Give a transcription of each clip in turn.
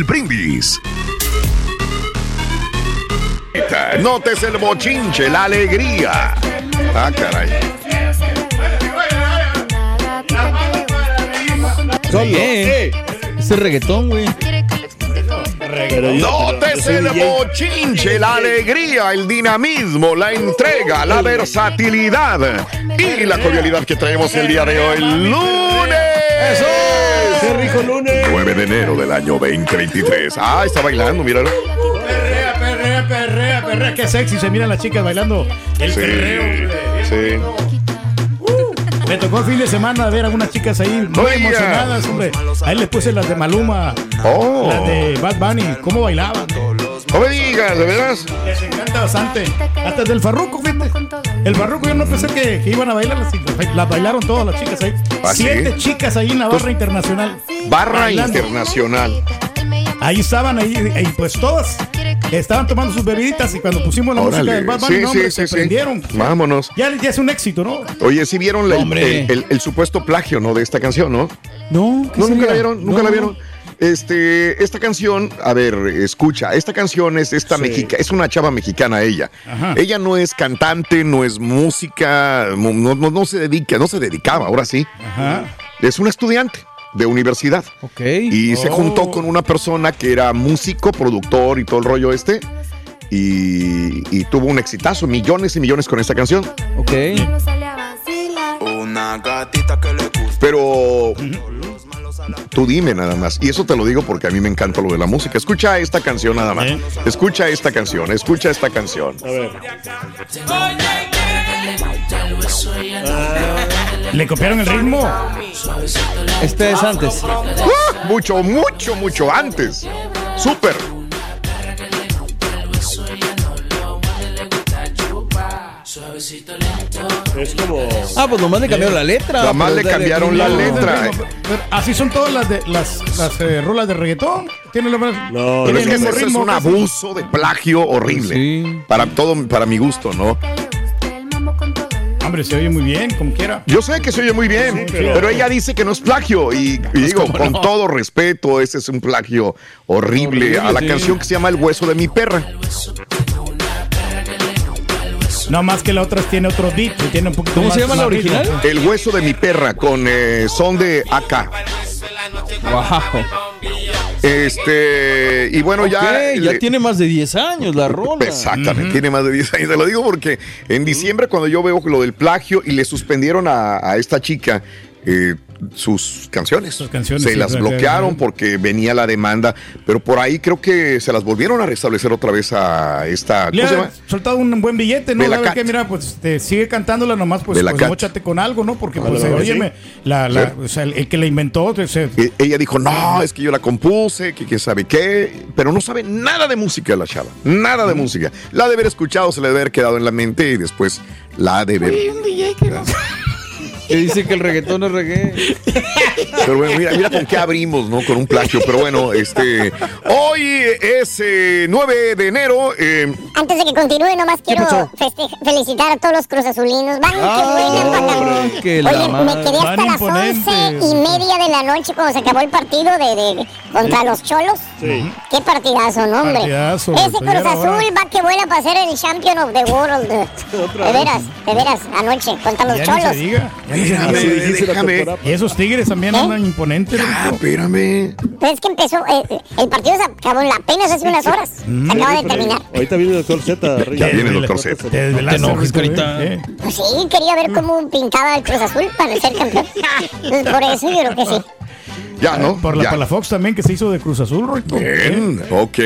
Brindis. Notes el bochinche, la alegría. Ah, caray. Oye, ese reggaetón, güey. Notes el bochinche, la alegría, el dinamismo, la entrega, la versatilidad y la cordialidad que traemos el día de hoy, lunes. ¡Qué rico lunes! 9 de enero del año 2023. Ah, está bailando, míralo. Perrea, perrea, perrea, perrea. Qué sexy se miran las chicas bailando el Sí, perreo. hombre. sí. Me tocó el fin de semana ver a algunas chicas ahí muy emocionadas, hombre. Ahí les puse las de Maluma, Oh. las de Bad Bunny, cómo bailaban. No me digas, ¿de veras? Les encanta bastante. Hasta del Farruco, fíjate. El Farruco yo no pensé que, que iban a bailar, las, las bailaron todas las chicas ahí. ¿Ah, sí? Siete chicas ahí en la barra internacional. Barra Bailando. internacional. Ahí estaban, ahí, y pues todas estaban tomando sus bebiditas y cuando pusimos la música del Bad Bunny, Sí, no, hombre, sí, se sí, prendieron. Vámonos. Ya, ya es un éxito, ¿no? Oye, sí vieron la- el, el- el supuesto plagio, ¿no? De esta canción, ¿no? No, ¿qué No, nunca sería? la vieron, nunca No. la vieron. Este, esta canción, a ver, escucha, esta canción es esta Sí. mexica, es una chava mexicana ella. Ajá. Ella no es cantante, no es música, no, no, no- se dedica, no se dedicaba, ahora sí. Ajá. Es una estudiante de universidad. Ok. Y se Oh. juntó con una persona que era músico, productor y todo el rollo este. Y, y tuvo un exitazo, millones y millones con esta canción. Ok. Una gatita que le gusta. Pero tú dime nada más. Y eso te lo digo porque a mí me encanta lo de la música. Escucha esta canción nada más. ¿Eh? Escucha esta canción, escucha esta canción. ¿Le copiaron el ritmo? Este es antes. ¡Ah! Mucho, mucho, mucho antes. Súper. Es como. Ah, pues nomás le cambiaron la letra. Más pero le cambiaron la letra. Así son todas las de las, las eh, rolas de reggaetón. Tienen la No, Pero es que ese es un abuso de plagio horrible. Sí. Para todo, para mi gusto, ¿no? Hombre, se oye muy bien, como quiera. Yo sé que se oye muy bien, pero... ella dice que no es plagio. Y, y digo, ¿cómo con no? todo respeto, ese es un plagio horrible, Horrible, a la sí. canción que se llama El hueso de mi perra. No más que la otra tiene otro beat, que tiene un poquito ¿Cómo más- se llama la ritmo. original? El hueso de mi perra con eh, son de AK. Wow. Este, y bueno, ya. Ok, ya le- tiene más de 10 años la rola. Exactamente, tiene más de 10 años. Te lo digo porque en diciembre, cuando yo veo lo del plagio y le suspendieron a, a esta chica, eh, sus canciones. Sus canciones, se sí, las bloquearon claro. porque venía la demanda, pero por ahí creo que se las volvieron a restablecer otra vez a esta. Le ¿Cómo se ha llama? soltado un buen billete, ¿no? ¿Sabe qué? Mira, pues te sigue cantándola nomás, pues, pues móchate con algo, ¿no? Porque, pues, sí. óyeme, la, la- Sí. o sea, el, el que la inventó, se- E- Ella dijo, no, es que yo la compuse, que quién sabe qué, pero no sabe nada de música la chava, nada de música. La ha de haber escuchado, se le debe haber quedado en la mente y después la ha de ver. Que dice que el reggaetón es reggae. Pero bueno, mira, mira con qué abrimos, ¿no? Con un plagio. Pero bueno, este. Hoy es eh, 9 de enero. eh, Antes de que continúe, nomás quiero felicitar a todos los cruzazulinos. Van, Ah, que buena que Oye, me quedé hasta Van las imponentes. once y media de la noche cuando se acabó el partido de, de- contra los cholos. Qué partidazo, ¿no, hombre? Partidazo, Ese Cruz. Azul va que vuela para ser el champion of the world. De veras, de veras, anoche contra los ya ni cholos. se diga. Ya Déjame, diga. déjame. Y esos tigres también ¿Eh? andan imponentes. Ah, espérame. Pero es que empezó, eh, el partido se acabó apenas hace unas horas. Se acaba de terminar. Ahorita viene el doctor Z. Ya viene el doctor Z. Te desvelaste, No te enojes, carita. ¿eh? Pues sí, quería ver cómo pintaba el Cruz Azul para ser campeón. Entonces, por eso yo creo que sí. Ya, ¿no? Por la Ya. Palafox también que se hizo de Cruz Azul. Bien, ok.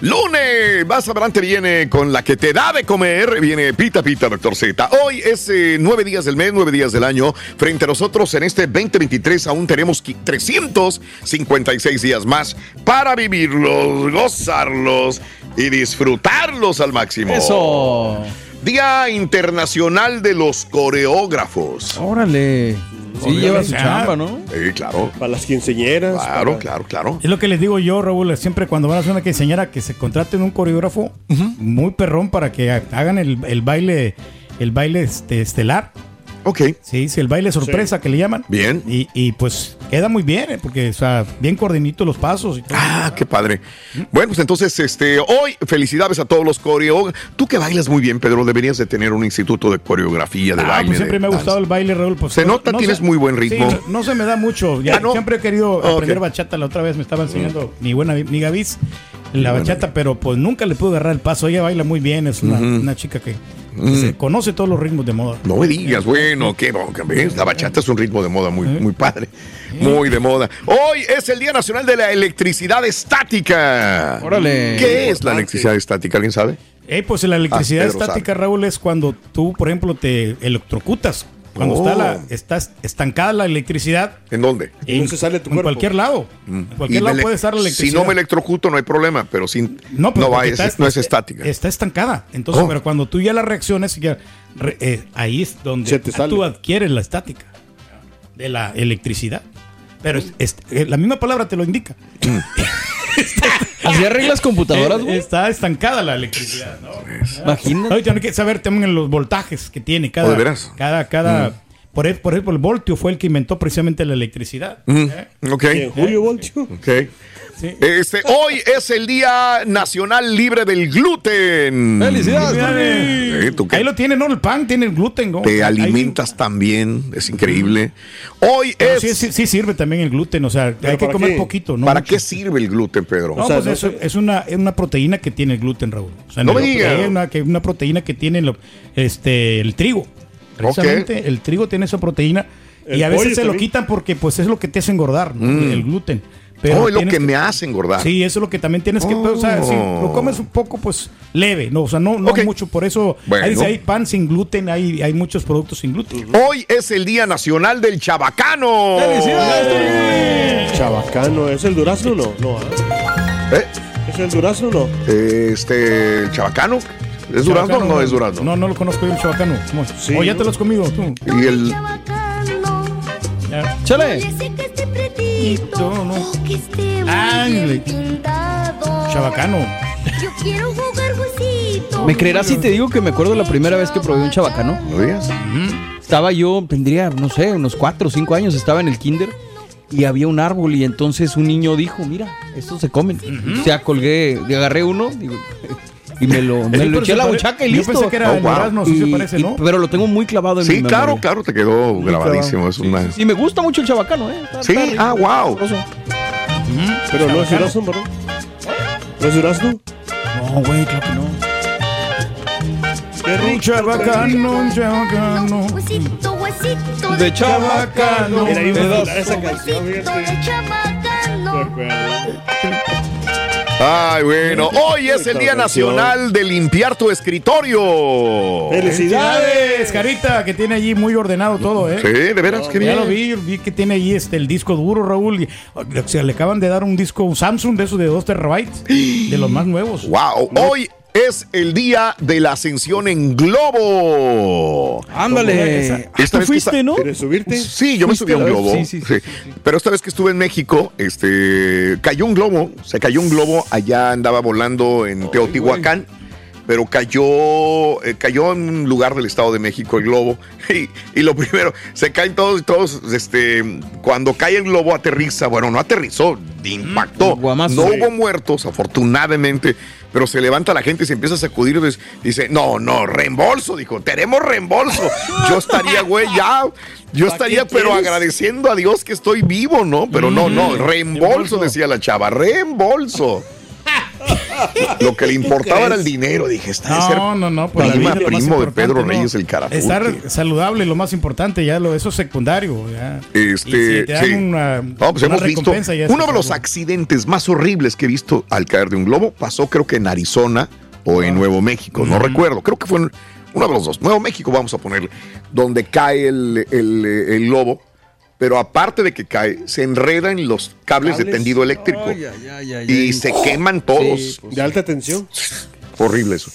Lunes, más adelante viene con la que te da de comer. Viene Pita Pita, doctor Z. Hoy es eh, nueve días del mes, nueve días del año. Frente a nosotros en este 2023 aún tenemos qui- 356 días más para vivirlos, gozarlos y disfrutarlos al máximo. Eso. Día Internacional de los Coreógrafos. Órale. Sí, lleva su chamba, ¿no? Sí, claro. Para las quinceñeras. Claro, para- claro, claro. Es lo que les digo yo, Raúl, siempre cuando van a hacer una quinceañera que se contraten un coreógrafo muy perrón para que ha- hagan el, el baile, el baile este, estelar. Ok. Sí, sí, el baile sorpresa que le llaman. Bien. Y, y, pues queda muy bien, eh, porque, o sea, bien coordinito los pasos y todo. Ah, qué padre. Bueno, pues entonces, este, hoy felicidades a todos los coreógrafos. Tú que bailas muy bien, Pedro, deberías de tener un instituto de coreografía, de Ah, baile. pues siempre de me ha gustado el baile, Raúl. Pues, Se nota, tienes muy buen ritmo. Sí, no, no se me da mucho. Ya, Ah, ¿no? Siempre he querido Ah, aprender bachata. La otra vez me estaba enseñando mi buena amiga Viz la bachata, pero pues nunca le pude agarrar el paso. Ella baila muy bien, es una, una chica que, que se conoce todos los ritmos de moda. No me digas, bueno, qué bronca, ¿ves? La bachata es un ritmo de moda muy, muy padre. Muy de moda. Hoy es el Día Nacional de la Electricidad Estática. Órale. ¿Qué es la electricidad estática? ¿Alguien sabe? Eh, pues la electricidad Ah, estática, Raúl, es cuando tú, por ejemplo, te electrocutas. Cuando Oh. está, la, está estancada la electricidad, ¿En dónde? en, no se sale tu en cuerpo. cualquier lado. En cualquier Y lado puede estar la electricidad. Si no me electrocuto, no hay problema, pero sin, no, pero va, porque es, no es estática. Está estancada. Entonces, Oh. pero cuando tú ya la reacciones, ya, re- eh, ahí es donde Se te sale. tú adquieres la estática de la electricidad. Pero es- es- eh, la misma palabra te lo indica. ¿Así arreglas computadoras, güey? está estancada la electricidad. ¿no? Imagínate. Ahorita hay que saber también los voltajes que tiene cada. ¿Oh, de veras? Cada, cada. Por, e- por ejemplo, el voltio fue el que inventó precisamente la electricidad. ¿eh? Ok. Julio Voltio. Ok. Sí. Este, hoy es el Día Nacional Libre del Gluten. ¡Felicidades! ¿tú qué? Ahí lo tiene, ¿no? El pan tiene el gluten, ¿no? Te Ahí- alimentas también, es increíble. Hoy es... sí, sí, sí sirve también el gluten, o sea, hay que comer qué? poquito, ¿no? ¿Para mucho. qué sirve el gluten, Pedro? No, O sea, pues no eso es una, es una proteína que tiene el gluten, Raúl. O sea, No me el- diga. hay una, que- una proteína que tiene lo- este, el trigo. Precisamente el trigo tiene esa proteína El y a veces se lo quitan porque pues es lo que te hace engordar, ¿no? el gluten. Pero oh, es lo que me hace engordar. Sí, eso es lo que también tienes que, o sea, si lo comes un poco, pues leve, no, o sea, no, no mucho, por eso Bueno. ahí dice, hay pan sin gluten, hay, hay muchos productos sin gluten. Hoy es el Día Nacional del Chabacano. Chabacano. ¿Es el durazno o no? No. ¿ah? ¿Eh? ¿Es el durazno o no? Este, ¿el Chabacano? ¿Es durazno o no es durazno? No, no lo conozco yo el chabacano. ¿Cómo es? Sí, o ya te lo has comido tú. Y el... ¡Chale! Ándale. Chabacano. Yo quiero jugar huesito. ¿Me creerás si te digo que me acuerdo la primera vez que probé un chabacano? ¿No digas? Estaba yo, tendría, no sé, unos cuatro o cinco años, estaba en el kinder y había un árbol y entonces un niño dijo, mira, estos se comen. O sea, colgué, agarré uno digo, y me lo, me Sí, lo eché a la buchaca y yo listo. pensé que era Oh, wow. durazno, sí se Y- parece, y- ¿no? pero lo tengo muy clavado en mi Sí, claro, memoria. claro, te quedó grabadísimo. Es una... Y me gusta mucho el chabacano, ¿eh? Está- Sí, está ah, wow. sabroso. Pero no es durazno, ¿verdad? ¿No es durazno? No, güey, claro que no. Rico. chabacano, un chabacano. Huesito, huesito. De chabacano. Era popular esa canción, Huesito de fíjate. chabacano. Ay, bueno, hoy es el Día Nacional de Limpiar tu Escritorio. Felicidades, Carita, que tiene allí muy ordenado todo, ¿eh? Sí, de veras, qué Ya lo vi, vi que tiene ahí este, el disco duro, Raúl. y- o sea, le acaban de dar un disco, un Samsung de esos de 2 terabytes, de los más nuevos. Wow, hoy es el día de la ascensión en globo. Ándale. Esta Ah, tú vez que fuiste, ¿no? ¿Quieres subirte? Sí, yo me subí a un globo. Sí, sí, sí, sí. Pero esta vez que estuve en México, este, cayó un globo, se cayó un globo, allá andaba volando en Teotihuacán, pero cayó, eh, cayó en un lugar del Estado de México el globo. Y, y lo primero, se caen todos, todos, este, cuando cae el globo aterriza, bueno, no aterrizó, impactó. Guamazo. No hubo muertos, afortunadamente, pero se levanta la gente y se empieza a sacudir. pues, Dice, no, no, reembolso. Dijo, tenemos reembolso. Yo estaría, güey, ya. Yo estaría, pero quieres? agradeciendo a Dios que estoy vivo, ¿no? Pero no, no, reembolso, decía la chava, reembolso. Lo que le importaba era el dinero. Dije, está de ser No, no, no. Pues la vida primo de Pedro ¿no? Reyes el carajo. Estar saludable, lo más importante, ya lo, eso es secundario. Ya. Este, si te dan sí. una- No, pues hemos visto uno de los accidentes más horribles que he visto al caer de un globo pasó creo que en Arizona o Ah. en Nuevo México, no recuerdo, creo que fue en uno de los dos, Nuevo México vamos a ponerle, donde cae el, el, el globo, pero aparte de que cae, se enreda en los cables, de tendido eléctrico y se queman todos. Sí, pues. De alta tensión. Horrible eso.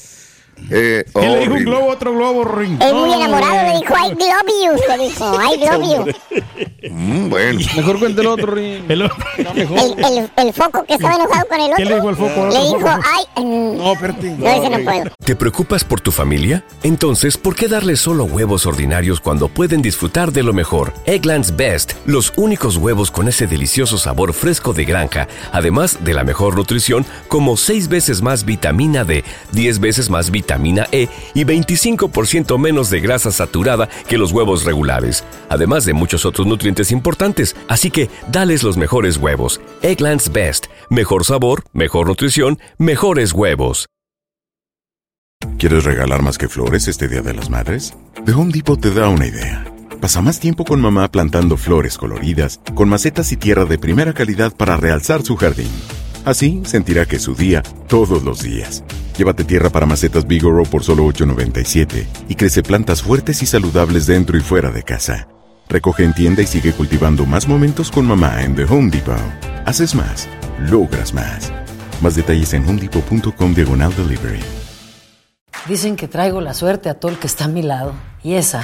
Eh, ¿Qué le dijo un globo a otro globo, Ring? Es muy enamorado, le dijo, I love you. Le dijo, I love you. Mm, bueno. Mejor cuente el otro, Rin. El-. El, el, el foco que estaba enojado con el otro. ¿Qué le dijo el foco Le dijo, foco? ay. mm, No, espérate. No, ese no puedo. ¿Te preocupas por tu familia? Entonces, ¿por qué darles solo huevos ordinarios cuando pueden disfrutar de lo mejor? Eggland's Best, los únicos huevos con ese delicioso sabor fresco de granja, además de la mejor nutrición, como 6 veces más vitamina D, 10 veces más vitamina E y 25% menos de grasa saturada que los huevos regulares, además de muchos otros nutrientes importantes. Así que, dales los mejores huevos. Eggland's Best, mejor sabor, mejor nutrición, mejores huevos. ¿Quieres regalar más que flores este Día de las Madres? The Home Depot te da una idea. Pasa más tiempo con mamá plantando flores coloridas, con macetas y tierra de primera calidad para realzar su jardín. Así sentirá que es su día todos los días. Llévate tierra para macetas Bigoro por solo $8.97 y crece plantas fuertes y saludables dentro y fuera de casa. Recoge en tienda y sigue cultivando más momentos con mamá en The Home Depot. Haces más, logras más. Más detalles en homedepot.com diagonal delivery. Dicen que traigo la suerte a todo el que está a mi lado. Y esa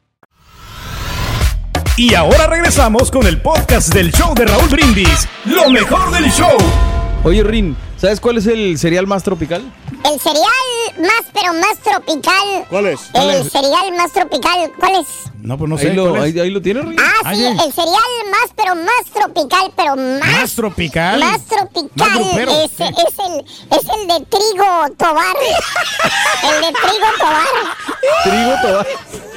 Y ahora regresamos con el podcast del show de Raúl Brindis. Lo mejor del show. Oye, Rin, ¿sabes cuál es el cereal más tropical? El cereal más, pero más tropical. ¿Cuál es? El cereal más tropical, ¿cuál es? No, pues no sé. ahí, lo, ahí, ahí lo tienes, Rin. Ah, Ah, sí, el cereal más, pero más tropical, pero más. Más tropical. Más tropical. Más es, es el, es el de trigo tobar. el de trigo tobar. Trigo toda.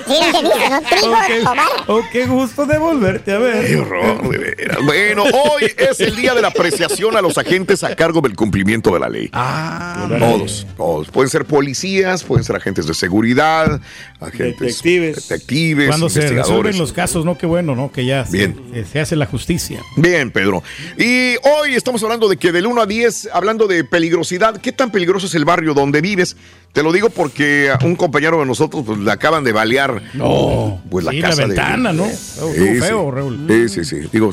Sí, dice, ¿no? Trigo tobar. Oh, qué gusto de volverte a ver. Qué horror, de veras. Bueno, hoy es el día de la apreciación a los agentes a cargo del cumplimiento de la ley. Ah, Todos, todos. Pueden ser policías, pueden ser agentes de seguridad, agentes Detectives. detectives, cuando se resuelven los casos, ¿no? Qué bueno, ¿no? Que ya Bien. se, se hace la justicia. Bien, Pedro. Y hoy estamos hablando de que del 1 a 10, hablando de peligrosidad, ¿qué tan peligroso es el barrio donde vives? Te lo digo porque a un compañero de nosotros pues, le acaban de balear No. pues, la Sí, casa la de- ventana, ¿no? Sí, feo, Raúl. Sí, sí, sí. Digo,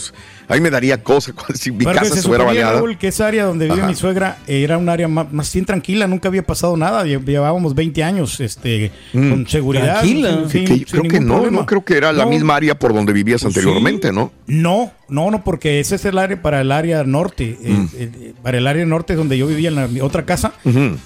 ahí me daría cosa si mi Porque casa se estuviera baleada. Raúl, que esa área donde vive Ajá. mi suegra era un área más, más bien tranquila, nunca había pasado nada, lle- llevábamos 20 años este, con seguridad. Tranquila. sin- Mm. Sí, sin- que sin creo que no, problema. no creo que era la No, misma área por donde vivías Pues anteriormente, sí. ¿no? No, no, no, porque ese es el área para el área norte. Mm. eh, para el área norte donde yo vivía en la mi otra casa.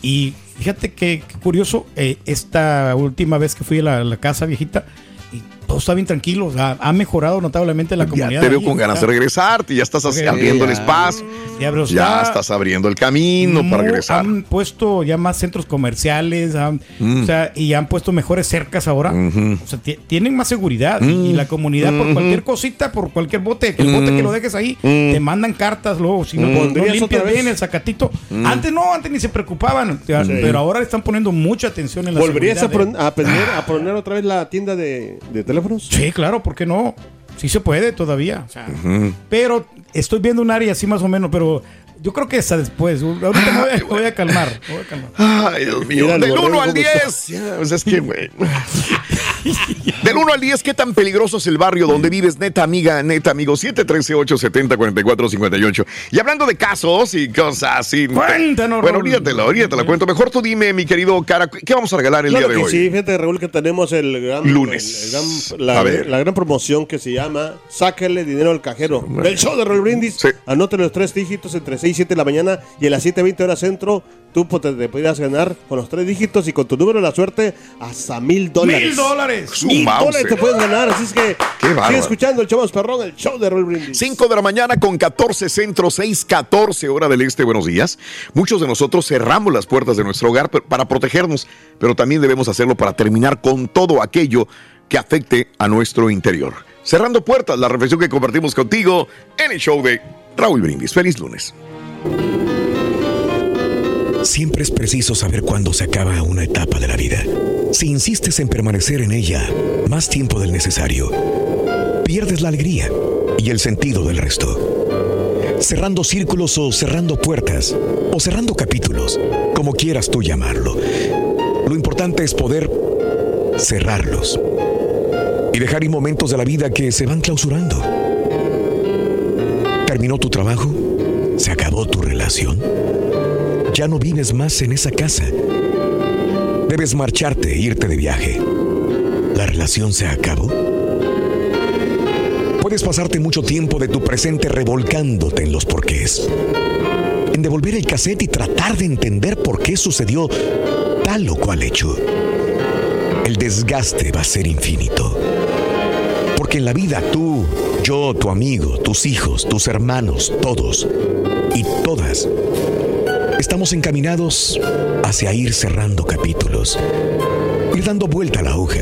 Y fíjate que, que curioso, eh, esta última vez que fui a la, la casa viejita, y todo está bien tranquilo. O sea, ha mejorado notablemente la Ya comunidad. te veo ahí, con ganas de está- regresar, ya estás abriendo el espacio, Ya, pero ya está- estás abriendo el camino para regresar. Han puesto ya más centros comerciales, han- Mm. o sea, y han puesto mejores cercas ahora. O sea, ti- tienen más seguridad. Y Mm. la comunidad, por cualquier cosita, por cualquier bote, que el bote Mm. que lo dejes ahí, Mm. te mandan cartas luego. Si no, Mm. no ¿Pondrías limpias bien el sacatito. Mm. Antes no, antes ni se preocupaban. Sí. Pero ahora le están poniendo mucha atención en la ¿Volverías a, seguridad. pon- a poner, a poner otra vez la tienda de, de teléfonos? Sí, claro, ¿por qué no? Sí se puede todavía. o sea, Pero estoy viendo un área así más o menos, pero yo creo que hasta después. Ahorita me voy a, me voy a calmar. me voy a calmar. Ay, Dios mío. Del borrego 1 al cómo está. 10. Ya, pues es que, güey. Del 1 al 10, ¿qué tan peligroso es el barrio donde vives? Neta, amiga, neta, amigo. 713-870-4458. Y hablando de casos y cosas así. Cuéntanos, Bueno, Raúl. ahorita la, ahorita te la cuento. Mejor tú dime, mi querido cara, ¿qué vamos a regalar el Claro día de que hoy? sí, fíjate, Raúl, que tenemos el gran, Lunes. el- el gran- la, A ver. la gran promoción que se llama Sácale dinero al cajero. El show de Raúl Brindis. Anote los tres dígitos entre 6 y 7 de la mañana y a las 7.20 horas centro. Tú pues, te, te podrías ganar con los tres dígitos y con tu número de la suerte hasta mil dólares. ¡Mil dólares! Mil dólares te puedes ganar. Así es que Qué sigue escuchando el show más perrón, el show de Raúl Brindis. 5 de la mañana con 14 centro, 6, 14 hora del este. Buenos días. Muchos de nosotros cerramos las puertas de nuestro hogar para protegernos, pero también debemos hacerlo para terminar con todo aquello que afecte a nuestro interior. Cerrando puertas, la reflexión que compartimos contigo en el show de Raúl Brindis. Feliz lunes. Siempre es preciso saber cuándo se acaba una etapa de la vida. Si insistes en permanecer en ella más tiempo del necesario, pierdes la alegría y el sentido del resto. Cerrando círculos o cerrando puertas o cerrando capítulos, como quieras tú llamarlo. Lo importante es poder cerrarlos y dejar ir momentos de la vida que se van clausurando. ¿Terminó tu trabajo? ¿Se acabó tu relación? Ya no vives más en esa casa. Debes marcharte e irte de viaje. ¿La relación se acabó? Puedes pasarte mucho tiempo de tu presente revolcándote en los porqués. En devolver el cassette y tratar de entender por qué sucedió tal o cual hecho. El desgaste va a ser infinito. Porque en la vida tú, yo, tu amigo, tus hijos, tus hermanos, todos y todas estamos encaminados hacia ir cerrando capítulos, ir dando vuelta a la hoja,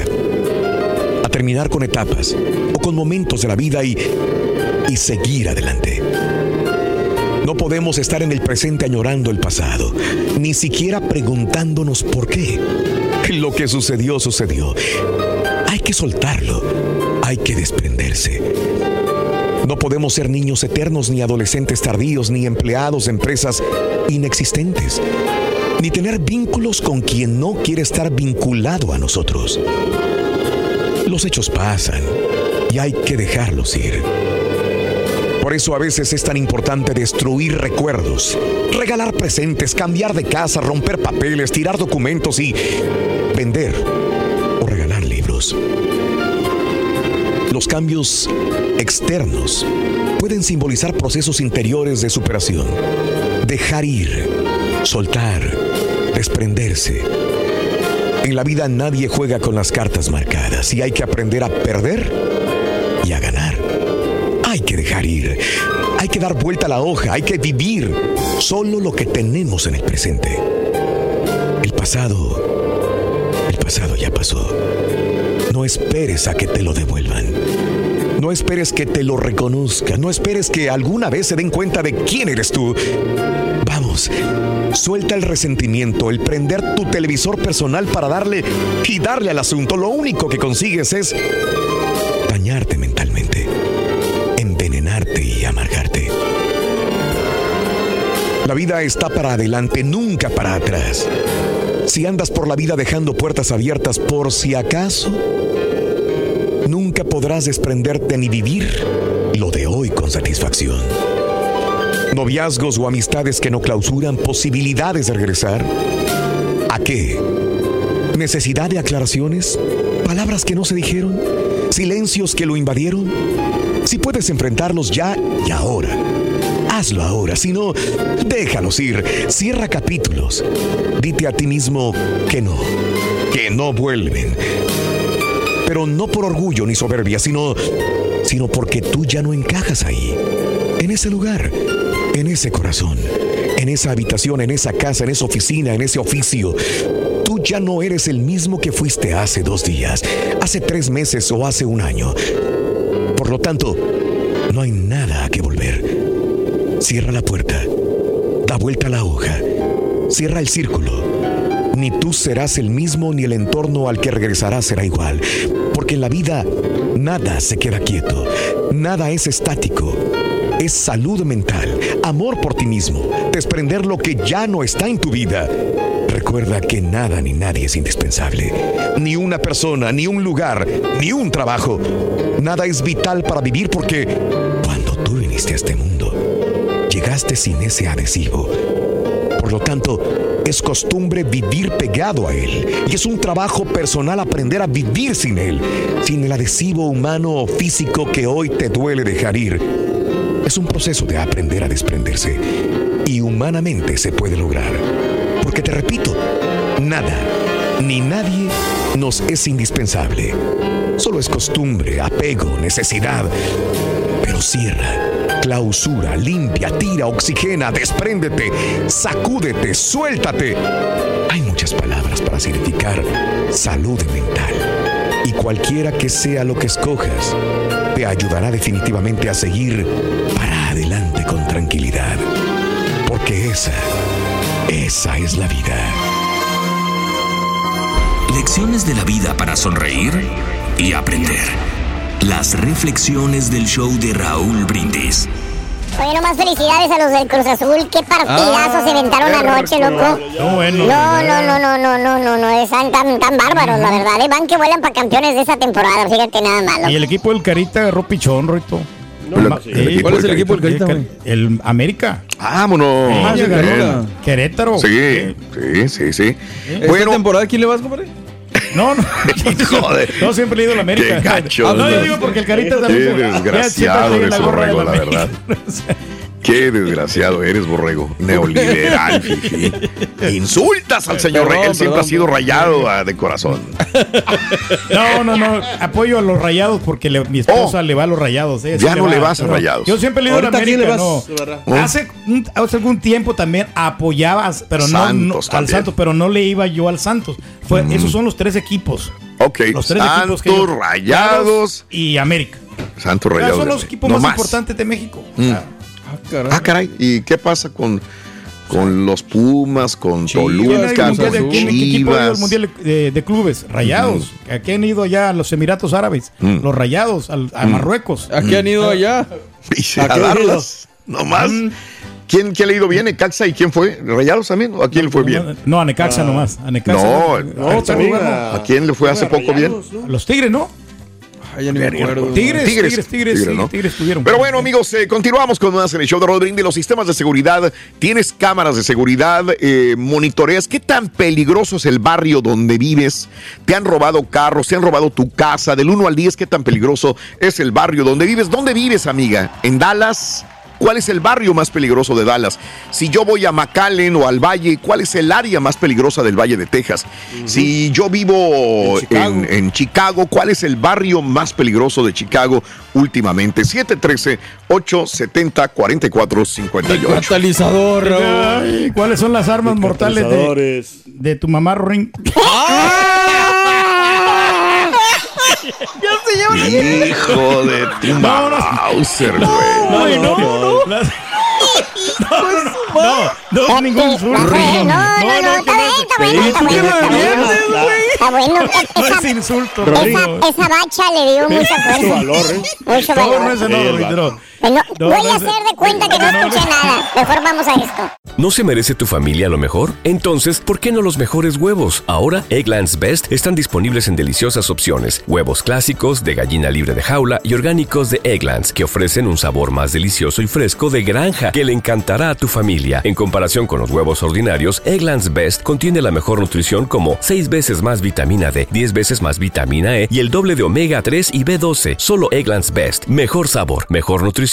a terminar con etapas o con momentos de la vida y, y seguir adelante. No podemos estar en el presente añorando el pasado, ni siquiera preguntándonos por qué. Lo que sucedió, sucedió. Hay que soltarlo, hay que desprenderse. No podemos ser niños eternos, ni adolescentes tardíos, ni empleados de empresas inexistentes, ni tener vínculos con quien no quiere estar vinculado a nosotros. Los hechos pasan y hay que dejarlos ir. Por eso a veces es tan importante destruir recuerdos, regalar presentes, cambiar de casa, romper papeles, tirar documentos y vender o regalar libros. Los cambios externos pueden simbolizar procesos interiores de superación. Dejar ir, soltar, desprenderse. En la vida nadie juega con las cartas marcadas y hay que aprender a perder y a ganar. Hay que dejar ir, hay que dar vuelta a la hoja, hay que vivir solo lo que tenemos en el presente. El pasado, el pasado ya pasó. No esperes a que te lo devuelvan. No esperes que te lo reconozcan. No esperes que alguna vez se den cuenta de quién eres tú. Vamos, suelta el resentimiento, el prender tu televisor personal para darle y darle al asunto. Lo único que consigues es dañarte mentalmente, envenenarte y amargarte. La vida está para adelante, nunca para atrás. Si andas por la vida dejando puertas abiertas por si acaso, nunca podrás desprenderte ni vivir lo de hoy con satisfacción. Noviazgos o amistades que no clausuran posibilidades de regresar. ¿A qué? ¿Necesidad de aclaraciones? ¿Palabras que no se dijeron? ¿Silencios que lo invadieron? Si puedes enfrentarlos ya y ahora. Hazlo ahora, si no, déjalos ir. Cierra capítulos. Dite a ti mismo que no, que no vuelven. Pero no por orgullo ni soberbia, sino, sino porque tú ya no encajas ahí. En ese lugar, en ese corazón, en esa habitación, en esa casa, en esa oficina, en ese oficio. Tú ya no eres el mismo que fuiste hace dos días, hace tres meses o hace un año. Por lo tanto, no hay nada a que volver. Cierra la puerta, da vuelta la hoja, cierra el círculo. Ni tú serás el mismo ni el entorno al que regresarás será igual. Porque en la vida nada se queda quieto, nada es estático. Es salud mental, amor por ti mismo, desprender lo que ya no está en tu vida. Recuerda que nada ni nadie es indispensable. Ni una persona, ni un lugar, ni un trabajo. Nada es vital para vivir porque cuando tú viniste a este mundo, llegaste sin ese adhesivo. Por lo tanto, es costumbre vivir pegado a él. Y es un trabajo personal aprender a vivir sin él, sin el adhesivo humano o físico que hoy te duele dejar ir. Es un proceso de aprender a desprenderse. Y humanamente se puede lograr. Porque te repito, nada, ni nadie nos es indispensable. Solo es costumbre, apego, necesidad. Pero cierra, clausura, limpia, tira, oxigena, despréndete, sacúdete, suéltate. Hay muchas palabras para significar salud mental. Y cualquiera que sea lo que escojas, te ayudará definitivamente a seguir para adelante con tranquilidad. Porque esa, esa es la vida. Lecciones de la vida para sonreír y aprender. Las reflexiones del show de Raúl Brindis. Oye, nomás felicidades a los del Cruz Azul. Qué partidazos se inventaron anoche, loco. No, bueno. No, no, no, no, no, no, no, no, están tan, tan bárbaros, la verdad. ¿eh? Van que vuelan para campeones de esta temporada, fíjate nada malo. Y el equipo del Carita agarró pichón, Roito. No, Sí, el ¿Cuál es el equipo del Carita, güey? El América. Vámonos. Ah. Querétaro. Sí, sí, sí, sí. ¿Esta Bueno, temporada quién le vas, compadre? No, no. Joder. No, siempre he ido a la América. Qué gacho, Ah, no, yo digo porque el Carita también. desgraciado trae eres, gorra de Borrego, la América. verdad. qué desgraciado eres, borrego. Neoliberal, fifi. Insultas al señor Perdón, Él siempre perdón, ha sido rayado ah, de corazón. No, no, no. Apoyo a los rayados porque le- mi esposa le va a los rayados. eh, sí Oh. Ya no va, le vas a pero Rayados. Yo siempre le he ido a la Ahorita, ¿a quién América. le vas, verdad? ¿Oh? Hace, un- hace algún tiempo también apoyabas, pero no, Santos no- al también. Santos, pero no le iba yo al Santos. Fue, Esos son los tres equipos. Ok, Los tres equipos que Santos, yo- Rayados. y América. Santos Rayados. son los equipos No más, más. importantes de México. Mm. Ah, Ah, caray. ¿Y qué pasa con, con los Pumas, con ¿quién ha ido Toluca, con mundial de- quién- ¿Qué equipo ha ido al Chivas? mundial de, de clubes? Rayados. ¿A qué han ido allá a los Emiratos Árabes? Mm. Los Rayados, al- a Marruecos. ¿A qué han ido allá? Y ¿A a darlas, no más. Mm. ¿Quién, ¿Quién le ha ido bien? ¿Caxa y quién fue? ¿Rayados también? ¿O a quién le fue bien? No, a Necaxa nomás. A Necaxa. No, No, ¿a- también ¿A quién le fue hace poco bien? A Los Tigres, ¿no? Ay, ya ni me acuerdo. Tigres, Tigres, Tigres, Tigres. Tigres tuvieron. Pero bueno, amigos, eh, continuamos con más en el show de Rodríguez de los sistemas de seguridad. Tienes cámaras de seguridad, eh, monitoreas. ¿Qué tan peligroso es el barrio donde vives? ¿Te han robado carros? ¿Te han robado tu casa? Del 1 al 10, ¿qué tan peligroso es el barrio donde vives? ¿Dónde vives, amiga? ¿En Dallas? ¿Cuál es el barrio más peligroso de Dallas? Si yo voy a McAllen o al Valle, ¿cuál es el área más peligrosa del Valle de Texas? Si yo vivo En Chicago. en, en Chicago, ¿cuál es el barrio más peligroso de Chicago últimamente? 713-870-4458. Catalizador, Raúl. Ay, ¿Cuáles son las armas mortales de, de tu mamá, Ring? Hijo de tu No, no. Mauser, güey. No, no, no. No, no, no, no, no, es ningún insulto. No, no, no, no, está bien, está bueno, está bueno, está bueno. Está bueno, No esa, es insulto, esa, Rodrigo. esa bacha le dio mucha Mucho valor, ¿eh? Mucho No, no, valor. ese no, Rodrigo. Eh, no, No, voy no, a hacer de cuenta que no no, no, escuché no. nada. Mejor vamos a esto. ¿No se merece tu familia lo mejor? Entonces, ¿por qué no los mejores huevos? Ahora, Egglands Best están disponibles en deliciosas opciones. Huevos clásicos, de gallina libre de jaula y orgánicos de Egglands, que ofrecen un sabor más delicioso y fresco de granja que le encantará a tu familia. En comparación con los huevos ordinarios, Egglands Best contiene la mejor nutrición como 6 veces más vitamina D, 10 veces más vitamina E y el doble de omega 3 y B12. Solo Egglands Best. Mejor sabor, mejor nutrición,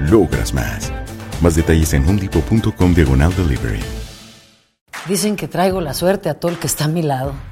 logras más. Más detalles en homedepot.com diagonal delivery. Dicen que traigo la suerte a todo el que está a mi lado.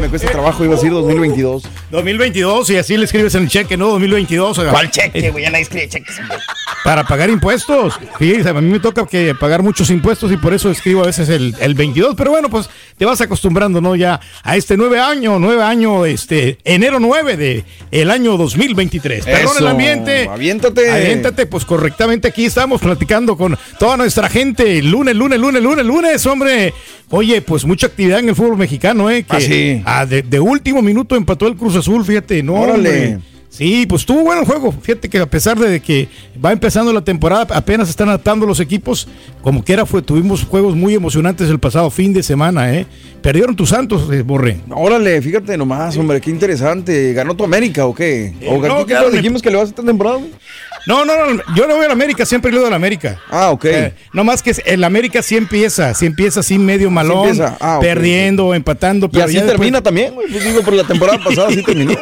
Me cuesta trabajo, iba a decir 2022. 2022 y así le escribes en el cheque, ¿no? 2022. ¿Cuál cheque, güey? Ya nadie escribe cheques. Para pagar impuestos. Fíjate, a mí me toca que pagar muchos impuestos y por eso escribo a veces el, el 22. Pero bueno, pues te vas acostumbrando, ¿no? Ya a este nueve año, nueve año, este, enero 9 de el año 2023. Perdón el ambiente. aviéntate. Aviéntate, pues correctamente aquí estamos platicando con toda nuestra gente. Lunes, lunes, lunes, lunes, lunes, hombre. Oye, pues mucha actividad en el fútbol mexicano, ¿eh? Que, Ah, sí. Ah, de, de último minuto empató el Cruz Azul, fíjate, no. Órale. hombre. Sí, pues tuvo buen juego. Fíjate que a pesar de que va empezando la temporada, apenas están adaptando los equipos. Como quiera fue, tuvimos juegos muy emocionantes el pasado fin de semana, ¿eh? Perdieron tus Santos, eh, Borre. Órale, fíjate nomás, hombre, qué interesante. ¿Ganó tu América o qué? ¿O no, qué equipo quedaron- dijimos que le vas a esta temporada? No, no, no, yo no voy a la América, siempre le doy a la América. Ah, ok. Eh, no más que el América sí empieza, sí empieza así medio malón, empieza. Ah, perdiendo, empatando. Y pero así después termina también, güey. Pues digo, por la temporada pasada así terminó.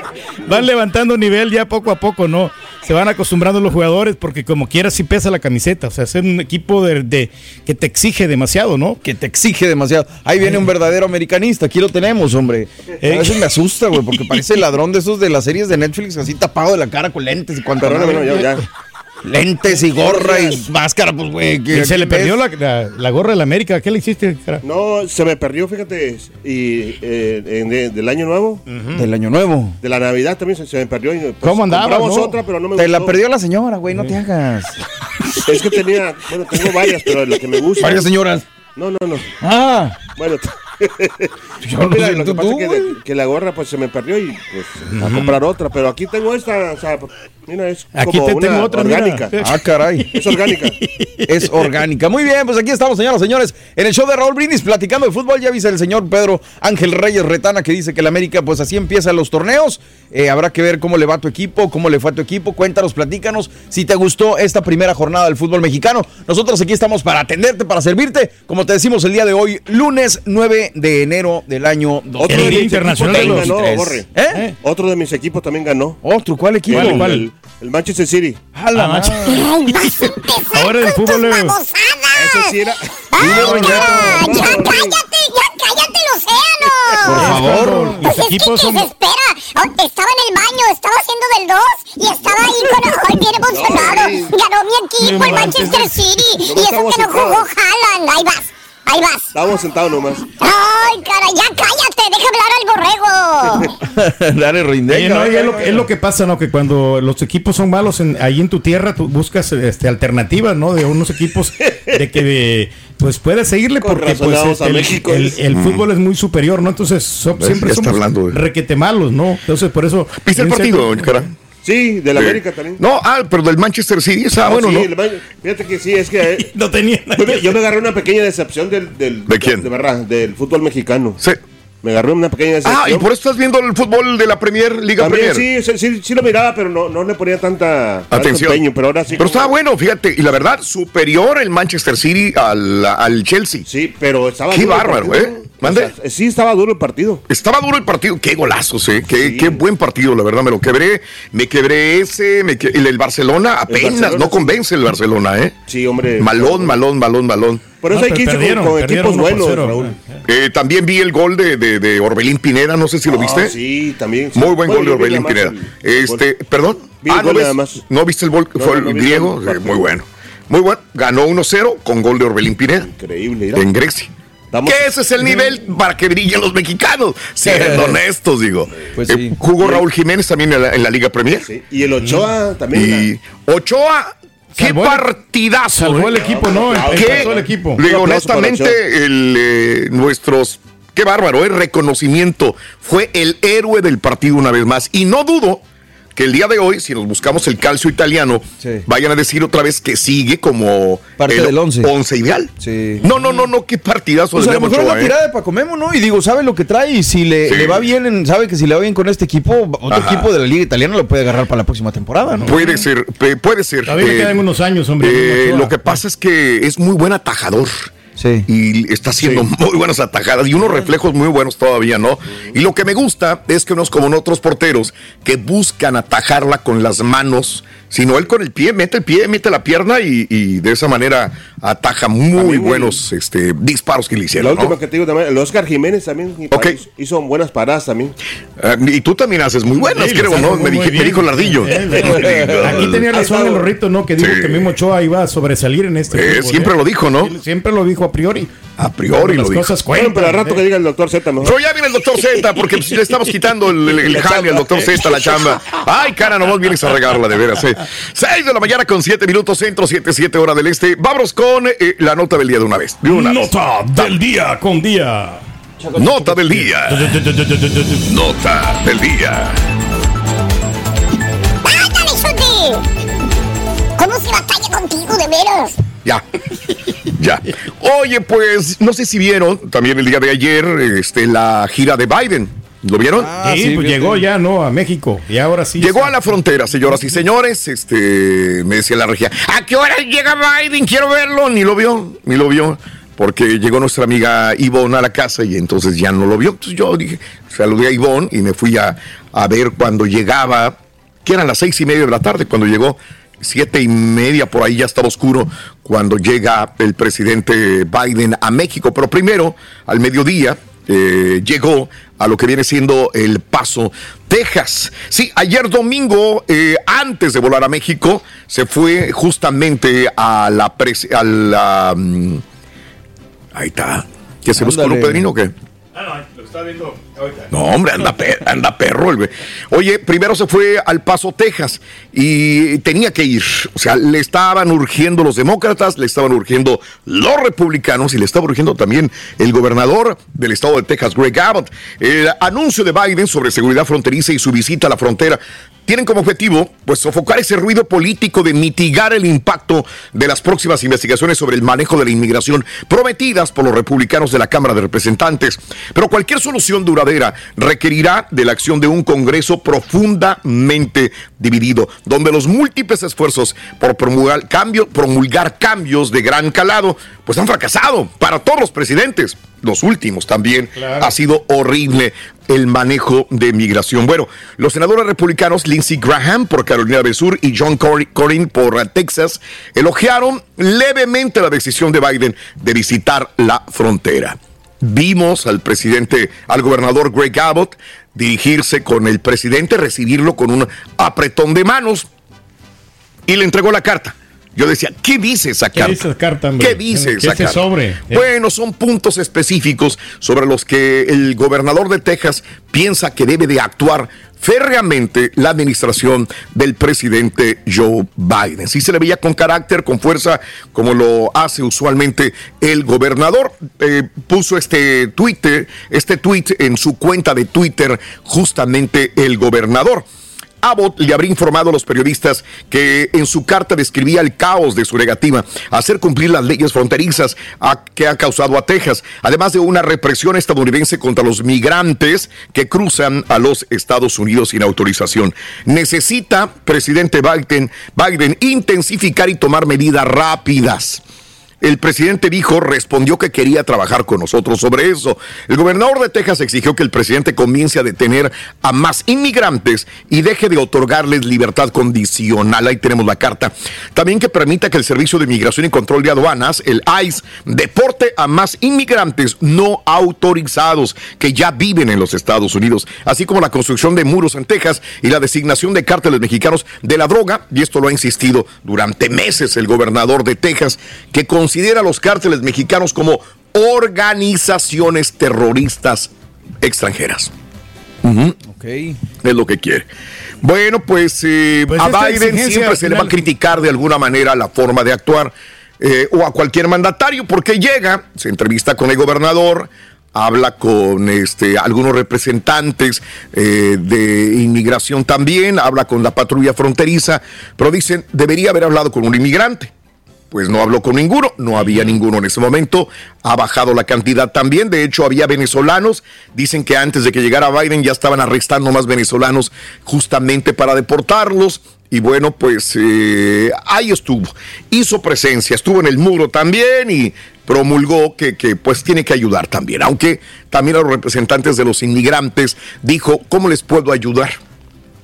Van levantando nivel ya poco a poco, ¿no? Se van acostumbrando los jugadores porque como quiera sí pesa la camiseta. O sea, es un equipo de, de- que te exige demasiado, ¿no? Que te exige demasiado. Ahí viene un verdadero americanista, aquí lo tenemos, hombre. A veces me asusta, güey, porque parece el ladrón de esos de las series de Netflix, así tapado de la cara con lentes y cuanto Perdóname, no, ya, ya. Lentes y gorra y máscara, pues, güey. que se le perdió la, la- la gorra de la América. ¿Qué le hiciste, cara? No, se me perdió, fíjate, y eh, en- de- del año nuevo, Del año nuevo. de la Navidad también se, se me perdió. Y, pues, ¿Cómo compramos no? otra, pero no me Te la gustó. perdió la señora, güey, no te hagas. Es que tenía, bueno, tengo varias, pero la que me gusta. Varias señoras. No, no, no. Ah, Bueno, yo no, no mira, sé, lo que pasa tú, es que, que la gorra pues se me perdió y pues a comprar otra, pero aquí tengo esta, o sea, mira, es Aquí como te una tengo otra, mira. orgánica. Ah, caray. Es orgánica. Es orgánica. Muy bien, pues aquí estamos, señoras y señores, en el show de Raúl Brindis, platicando de fútbol. Ya viste el señor Pedro Ángel Reyes Retana que dice que el América, pues así empiezan los torneos. Eh, habrá que ver cómo le va a tu equipo, cómo le fue a tu equipo. Cuéntanos, platícanos si te gustó esta primera jornada del fútbol mexicano. Nosotros aquí estamos para atenderte, para servirte. Como te decimos el día de hoy, lunes 9 de enero del año Otro El de Día mis Internacional equipos de también los- ganó, Borre. ¿Eh? Otro de mis equipos también ganó. ¿Otro? ¿Cuál equipo? El, ¿Cuál? el- el Manchester City. A la Ah, empezar Ahora el fútbol tus es- babosadas. Ese sí era. Ya, cállate, ya cállate el océano. Por favor. Los Pues es que equipos te son- desespera. Oh, Estaba en el baño, estaba haciendo del 2 y estaba ahí con ay, bien emocionado. Ganó mi equipo, el Manchester City. Y eso que no jugó. Haaland. Ahí vas, ahí vas. Estábamos sentados nomás. Ay, cara, ya cállate, deja hablar al borrego. Dale, no, y es, lo, es lo que pasa, ¿no? Que cuando los equipos son malos en, ahí en tu tierra, tú buscas este, alternativas, ¿no? De unos equipos de que de- pues puedes seguirle Con porque pues, este, a el, México, el- dice. el fútbol es muy superior, ¿no? Entonces siempre somos hablando de- requete malos, ¿no? Entonces por eso... ¿Viste el partido, cara? Sí, del Sí. América también. No, ah, pero del Manchester City. Ah, bueno, sí, no. el Manchester- Fíjate que sí, es que eh, No tenía nada yo me, que yo me agarré una pequeña decepción del, del ¿De quién? De, verdad, del fútbol mexicano. Sí. Me agarré una pequeña decepción. Ah, y por eso estás viendo el fútbol de la Premier, Liga También Premier. sí, sí, sí, sí lo miraba, pero no, no le ponía tanta Atención. empeño, pero ahora sí. Pero como- estaba bueno, fíjate. Y la verdad, superior el Manchester City al, al Chelsea. Sí, pero estaba Qué bárbaro, partido. ¿eh? ¿Mande? O sea, sí, estaba duro el partido. Estaba duro el partido, qué golazos, eh. Qué, Sí. qué buen partido, la verdad, me lo quebré, me quebré ese, me que- el, el Barcelona apenas, Barcelona, no sí. convence el Barcelona, eh. Sí, hombre. Malón, malón, malón, malón. Por eso No, hay que irse con, con equipos buenos. Raúl. Eh, también vi el gol de, de, de Orbelín Pineda, no sé si lo viste. Ah, sí, también. sí. Muy buen Bueno, gol de Orbelín Pineda. el- Este, perdón. Vi el ah, ¿no, gol ves- nada más. ¿no viste el gol? No, fue no, no el griego. Eh, muy bueno. Muy bueno. Ganó 1-0 con gol de Orbelín Pineda. Increíble. En Grecia. Estamos- Que ese es el nivel para que brillen los mexicanos. Siendo honestos, digo. Pues Eh, sí. jugó Raúl Jiménez también en la, en la Liga Premier. Y el Ochoa también. Y Ochoa, qué Salvó el- partidazo. Salvó el ¿eh? equipo, ¿no? ¿Qué? Empató el equipo. Digo, honestamente, el, eh, nuestros. Qué bárbaro, el reconocimiento. Fue el héroe del partido una vez más. Y no dudo que el día de hoy, si nos buscamos el calcio italiano, Sí. vayan a decir otra vez que sigue como Parte el del once. ideal. Sí. No, no, no, no, qué partidazo Pues a lo mejor Ochoa, una ¿eh? tirada de Paco Memo, ¿no? Y digo, sabe lo que trae y si le, Sí. le va bien, en- sabe que si le va bien con este equipo, otro Ajá. equipo de la Liga Italiana lo puede agarrar para la próxima temporada, ¿no? Puede ser, puede ser. Todavía le Eh, quedan unos años, hombre. eh, lo que pasa es que es muy buen atajador. Sí. Y está haciendo muy buenas atajadas y unos reflejos muy buenos todavía, ¿no? Y lo que me gusta es que no es como en otros porteros que buscan atajarla con las manos, sino él con el pie, mete el pie, mete la pierna y, y de esa manera ataja muy buenos este, disparos que le La hicieron. última ¿no? que te digo también, el Oscar Jiménez también y Ok. hizo- buenas paradas también. Ah, y tú también haces muy buenas, Sí, creo, lo ¿no? Me, dije- me dijo el ardillo. Eh, Aquí tenía razón el Rorrito, ¿no? Que dijo Sí. que Memo Ochoa iba a sobresalir en este Eh, fútbol, siempre ¿eh? lo dijo, ¿no? Siempre lo dijo a priori. A priori Las lo dijo. cosas Bueno, cuentan. pero al rato ¿eh? que diga el doctor Z mejor. Pero ya viene el doctor Z, porque pues, le estamos quitando el, el, el jale al doctor Z, la chamba. Ay, cara, nomás vienes a regarla, de veras. Eh. 6 de la mañana con 7 minutos centro, 7, 7 hora del este. Vámonos con eh, la nota del día de una vez. De una vez. Nota del día con día. Nota del día. Nota del día. ¿Cómo se batalla contigo, de veras? Ya. Ya. Oye, pues, no sé si vieron también el día de ayer este, la gira de Biden. ¿Lo vieron? Ah, sí, sí, pues llegó ya, ¿no? A México. Y ahora sí. Llegó está- a la frontera, señoras y señores. Este, me decía la regia, ¿a qué hora llega Biden? Quiero verlo. Ni lo vio, ni lo vio. Porque llegó nuestra amiga Ivonne a la casa y entonces ya no lo vio. Entonces yo dije, saludé a Ivonne y me fui a, a ver cuando llegaba, que eran las seis y media de la tarde, cuando llegó siete y media, por ahí ya estaba oscuro, cuando llega el presidente Biden a México. Pero primero, al mediodía, eh, llegó a lo que viene siendo El Paso, Texas. Sí, ayer domingo, eh, antes de volar a México, se fue justamente a la... pres- a la mm, ahí está. ¿Qué se buscó, Ándale. Pedrino o qué? No, hombre, anda, anda perro. el güey. Oye, primero se fue al Paso, Texas, y tenía que ir. O sea, le estaban urgiendo los demócratas, le estaban urgiendo los republicanos y le estaba urgiendo también el gobernador del estado de Texas, Greg Abbott. El anuncio de Biden sobre seguridad fronteriza y su visita a la frontera tienen como objetivo pues sofocar ese ruido político de mitigar el impacto de las próximas investigaciones sobre el manejo de la inmigración prometidas por los republicanos de la Cámara de Representantes. Pero cualquier solución duradera requerirá de la acción de un Congreso profundamente dividido, donde los múltiples esfuerzos por promulgar, cambio- promulgar cambios de gran calado pues han fracasado para todos los presidentes. Los últimos también Claro. ha sido horrible el manejo de migración. Bueno, los senadores republicanos Lindsey Graham por Carolina del Sur y John Cor- Cornyn por Texas elogiaron levemente la decisión de Biden de visitar la frontera. Vimos al presidente, al gobernador Greg Abbott dirigirse con el presidente, recibirlo con un apretón de manos y le entregó la carta. Yo decía, ¿qué dice esa ¿Qué carta? dice esa carta, hombre? ¿Qué dice ¿Qué esa carta? sobre? Bueno, son puntos específicos sobre los que el gobernador de Texas piensa que debe de actuar férreamente la administración del presidente Joe Biden. Sí se le veía con carácter, con fuerza, como lo hace usualmente el gobernador. Eh, puso este Twitter, este tweet en su cuenta de Twitter, justamente el gobernador. Abbott le habría informado a los periodistas que en su carta describía el caos de su negativa a hacer cumplir las leyes fronterizas que ha causado a Texas, además de una represión estadounidense contra los migrantes que cruzan a los Estados Unidos sin autorización. Necesita, presidente Biden, Biden intensificar y tomar medidas rápidas el presidente dijo, respondió que quería trabajar con nosotros sobre eso. El gobernador de Texas exigió que el presidente comience a detener a más inmigrantes y deje de otorgarles libertad condicional. Ahí tenemos la carta. También que permita que el Servicio de Inmigración y Control de Aduanas, el ICE, deporte a más inmigrantes no autorizados que ya viven en los Estados Unidos, así como la construcción de muros en Texas y la designación de cárteles mexicanos de la droga. Y esto lo ha insistido durante meses el gobernador de Texas, que considera a los cárteles mexicanos como organizaciones terroristas extranjeras. Es lo que quiere. Bueno, pues, eh, Pues a Biden siempre se le va a criticar de alguna manera la forma de actuar eh, o a cualquier mandatario porque llega, se entrevista con el gobernador, habla con este, algunos representantes eh, de inmigración también, habla con la patrulla fronteriza, pero dicen, debería haber hablado con un inmigrante. Pues no habló con ninguno, no había ninguno en ese momento, ha bajado la cantidad también, de hecho había venezolanos, dicen que antes de que llegara Biden ya estaban arrestando más venezolanos justamente para deportarlos, y bueno, pues eh, ahí estuvo, hizo presencia, estuvo en el muro también y promulgó que, que, pues tiene que ayudar también, aunque también a los representantes de los inmigrantes dijo, ¿cómo les puedo ayudar?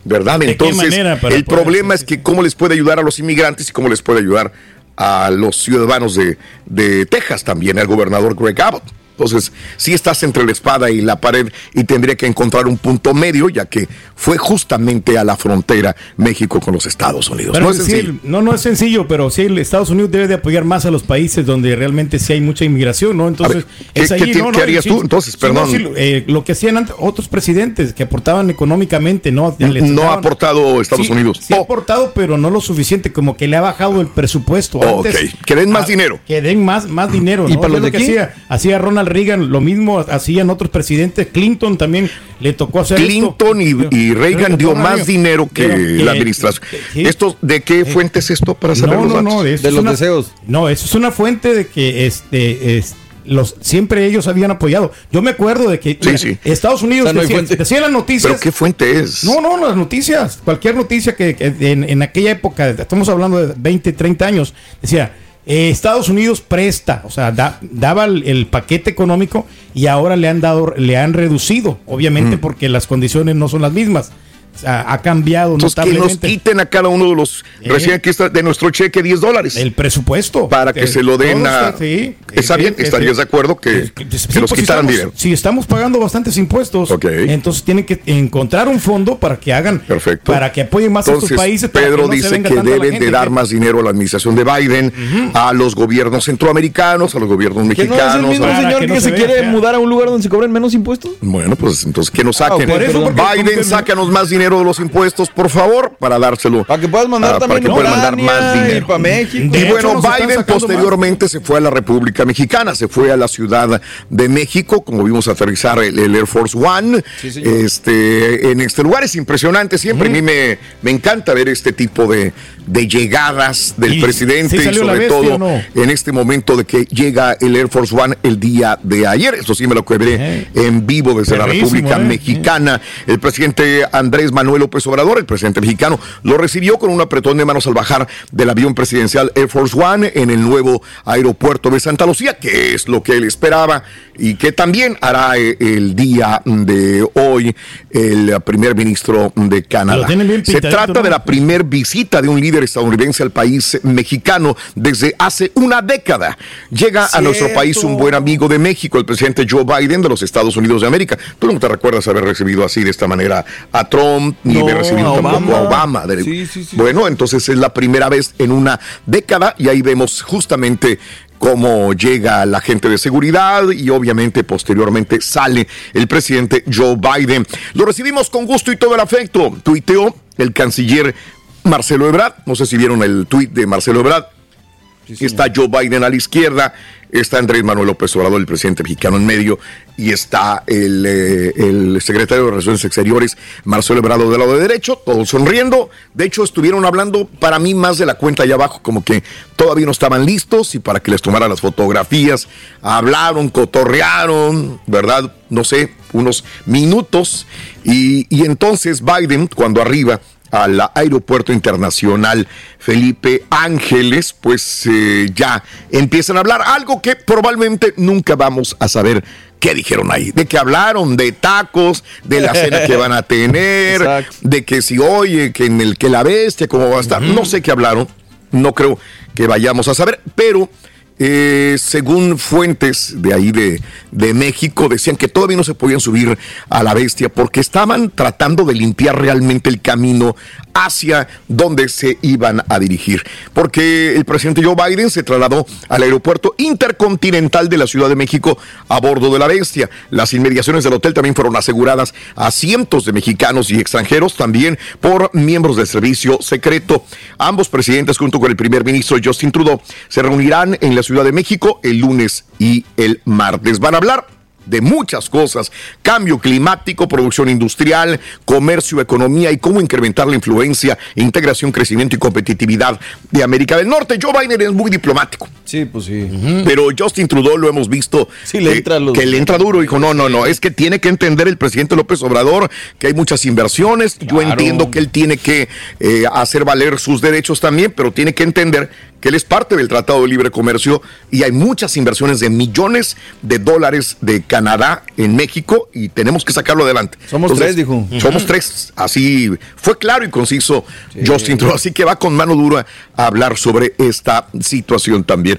¿Verdad? ¿De qué Entonces, el problema es que cómo les puede ayudar a los inmigrantes y cómo les puede ayudar a los ciudadanos de, de Texas también, al gobernador Greg Abbott. Entonces, sí estás entre la espada y la pared y tendría que encontrar un punto medio, ya que fue justamente a la frontera México con los Estados Unidos. Pero no es sí, sencillo. no, no es sencillo, pero sí, Estados Unidos debe de apoyar más a los países donde realmente sí hay mucha inmigración, ¿no? Entonces, ¿qué- es ahí, qué- ¿no? qué harías tú? Entonces, perdón. eh, lo que hacían antes otros presidentes que aportaban económicamente, ¿no? No ha aportado Estados Unidos. Sí ha aportado, pero no lo suficiente, como que le ha bajado el presupuesto. Oh, Antes, ok. Que den más ah, dinero. Que den más, más dinero, ¿Y para los lo de que aquí? hacía, hacía Ronald Reagan, lo mismo hacían otros presidentes. Clinton también le tocó hacer esto. Clinton y, y Reagan dio más dinero que Pero la administración. ¿Esto de qué fuente es esto para saber no, los no, datos? no, eso De es los una- deseos. No, eso es una fuente de que este es, los siempre ellos habían apoyado. Yo me acuerdo de que Sí, sí. Estados Unidos O sea, no hay decía, las noticias. ¿Pero qué fuente es? No, no, las noticias, cualquier noticia que, que en, en aquella época, estamos hablando de 20, 30 años, decía, eh, Estados Unidos presta, o sea, da- daba el, el paquete económico y ahora le han dado, le han reducido, obviamente Mm. porque las condiciones no son las mismas. Ha cambiado Entonces, que nos notablemente quiten a cada uno de los Eh. recién aquí está de nuestro cheque 10 dólares. el presupuesto. para que Eh, se lo den a. está- sí, Está sí, bien, estarías sí. de acuerdo que, Sí, que nos pues, si quitaran estamos- dinero. Si estamos pagando bastantes impuestos, entonces tienen que encontrar un fondo para que hagan, Perfecto. para que apoyen más a Entonces, estos países. Pedro no dice que a deben gente, de dar que- más dinero a la administración de Biden, a los gobiernos centroamericanos, a los gobiernos ¿Que no es el mexicanos. mismo a- señor que, se, quiere mudar a un lugar donde se cobren menos impuestos? Bueno, pues entonces que nos saquen. Ah, porque- Biden, sácanos más dinero de los impuestos, por favor, para dárselo. Para que puedas mandar ah, también para que puedan mandar más y dinero. para México. Y bueno, Biden posteriormente se fue a la República Mexicana, se fue a la Ciudad de México, como vimos aterrizar el, el Air Force One. este, en este lugar es impresionante siempre. A mí me, me encanta ver este tipo de, de llegadas del Y presidente sí y sobre bestia, todo en este momento de que llega el Air Force One el día de ayer. Eso sí me lo quebré en vivo desde la República eh. Mexicana. El presidente Andrés Manuel López Obrador, el presidente mexicano, lo recibió con un apretón de manos al bajar del avión presidencial Air Force One en el nuevo aeropuerto de Santa Lucía, que es lo que él esperaba y que también hará eh, el día de hoy el primer ministro de Canadá. Se trata de la primer visita de un líder estadounidense al país mexicano desde hace una década. Llega a nuestro país un buen amigo de México, el presidente Joe Biden de los Estados Unidos de América. Tú no te recuerdas haber recibido así de esta manera a Trump, ni No, haber recibido a tampoco a Obama. Obama. De- Sí, sí, sí. Bueno, entonces es la primera vez en una década y ahí vemos justamente cómo llega la gente de seguridad y obviamente posteriormente sale el presidente Joe Biden. Lo recibimos con gusto y todo el afecto. Tuiteó el canciller Marcelo Ebrard. No sé si vieron el tuit de Marcelo Ebrard. Está Joe Biden a la izquierda, está Andrés Manuel López Obrador, el presidente mexicano en medio, y está el, eh, el secretario de Relaciones Exteriores, Marcelo Ebrard, del lado de derecho, todos sonriendo. De hecho, estuvieron hablando para mí más de la cuenta allá abajo, como que todavía no estaban listos y para que les tomaran las fotografías. Hablaron, cotorrearon, ¿verdad? No sé, unos minutos. Y, y entonces Biden, cuando arriba, al Aeropuerto Internacional Felipe Ángeles, pues eh, ya empiezan a hablar algo que probablemente nunca vamos a saber qué dijeron ahí. De que hablaron de tacos, de la cena que van a tener, de que si oye, que en el que la bestia, cómo va a estar. No sé qué hablaron, no creo que vayamos a saber, pero eh, según fuentes de ahí de, de, México, decían que todavía no se podían subir a la bestia porque estaban tratando de limpiar realmente el camino hacia donde se iban a dirigir. Porque el presidente Joe Biden se trasladó al aeropuerto intercontinental de la Ciudad de México a bordo de la bestia. Las inmediaciones del hotel también fueron aseguradas a cientos de mexicanos y extranjeros, también por miembros del servicio secreto. Ambos presidentes, junto con el primer ministro Justin Trudeau, se reunirán en la Ciudad de México el lunes y el martes. Van a hablar de muchas cosas, cambio climático, producción industrial, comercio, economía y cómo incrementar la influencia, integración, crecimiento y competitividad de América del Norte. Joe Biden es muy diplomático. Sí, pues sí. Pero Justin Trudeau lo hemos visto le entra que le entra duro. Dijo, no, no, no, es que tiene que entender el presidente López Obrador que hay muchas inversiones. Yo entiendo que él tiene que eh, hacer valer sus derechos también, pero tiene que entender que él es parte del Tratado de Libre Comercio y hay muchas inversiones de millones de dólares de Canadá en México y tenemos que sacarlo adelante. Somos tres, dijo. Somos tres. Así fue claro y conciso Justin Trudeau. Así que va con mano dura a hablar sobre esta situación también.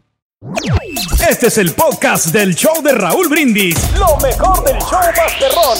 Este es el podcast del show de Raúl Brindis. Lo mejor del show Masterrón.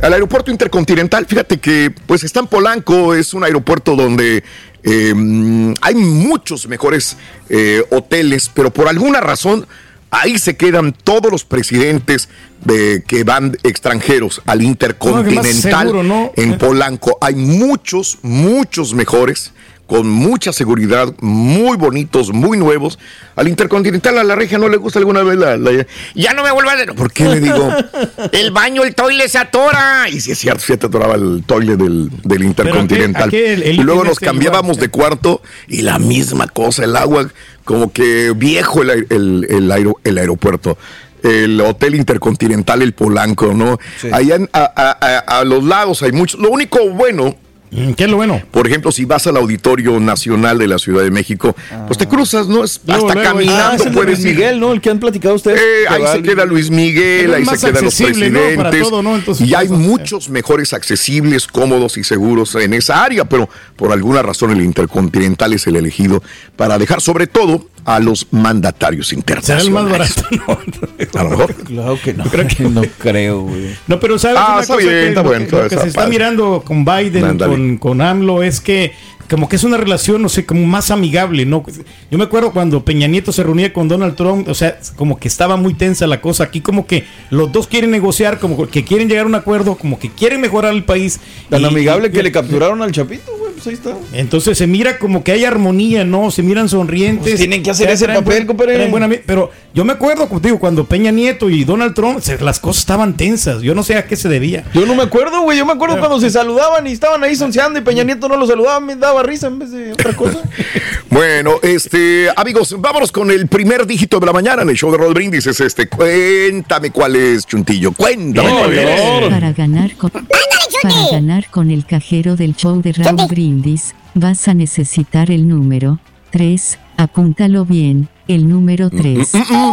Al aeropuerto intercontinental, fíjate que pues está en Polanco, es un aeropuerto donde eh, hay muchos mejores eh, hoteles, pero por alguna razón ahí se quedan todos los presidentes de, que van extranjeros al intercontinental seguro, ¿no? en Polanco. Hay muchos, muchos mejores con mucha seguridad, muy bonitos, muy nuevos. Al Intercontinental, a la regia no le gusta alguna vez la... la- ya no me vuelva a... ¿Por qué le digo? el baño, el toile se atora. Y si es cierto, se te atoraba el toile del, del Intercontinental. el y luego nos este cambiábamos de cuarto y la misma cosa, el agua, como que viejo el, aer- el, el aero- el aeropuerto. El Hotel Intercontinental, el Polanco, ¿no? Allá en- a, a- a- a los lados hay muchos. Lo único bueno ¿Qué es lo bueno? por ejemplo, si vas al Auditorio Nacional de la Ciudad de México, pues te cruzas, ¿no? Es, Luego, hasta luego, caminando ah, puedes Luis ir. Miguel, ¿no? El que han platicado ustedes. Eh, ahí se queda Luis Miguel, ahí se quedan los accesible, ¿no? presidentes. Para todo, ¿no? Entonces, y hay muchos mejores accesibles, cómodos y seguros en esa área, pero por alguna razón el Intercontinental es el elegido para dejar sobre todo a los mandatarios Será internacionales. el más barato. No, A lo mejor. Claro que no. creo que- no creo, güey. No, pero sabes Ah, una está cosa bien, que está lo bueno, que- lo que está se está mirando con Biden, con, con AMLO, es que como que es una relación, no sé, como más amigable, ¿no? Yo me acuerdo cuando Peña Nieto se reunía con Donald Trump, o sea, como que estaba muy tensa la cosa. Aquí como que los dos quieren negociar, como que quieren llegar a un acuerdo, como que quieren mejorar el país. Tan Y- amigable y- que le capturaron al Chapito. Pues ahí está. Entonces se mira como que hay armonía, ¿no? Se miran sonrientes. Pues tienen que hacer ese papel, compadre. pero yo me acuerdo, como te digo, cuando Peña Nieto y Donald Trump, se- las cosas estaban tensas. Yo no sé a qué se debía. Yo no me acuerdo, güey. Yo me acuerdo cuando se saludaban y estaban ahí sonceando y Peña Nieto no lo saludaba, me daba risa en vez de otra cosa. Bueno, este, amigos, vámonos con el primer dígito de la mañana en el show de Roll Brindis. Es este, cuéntame cuál es, Chuntillo. Cuéntame. cuál es. Para ganar con para ganar con el cajero del show de Raúl Brindis, vas a necesitar el número 3, apúntalo bien, el número 3.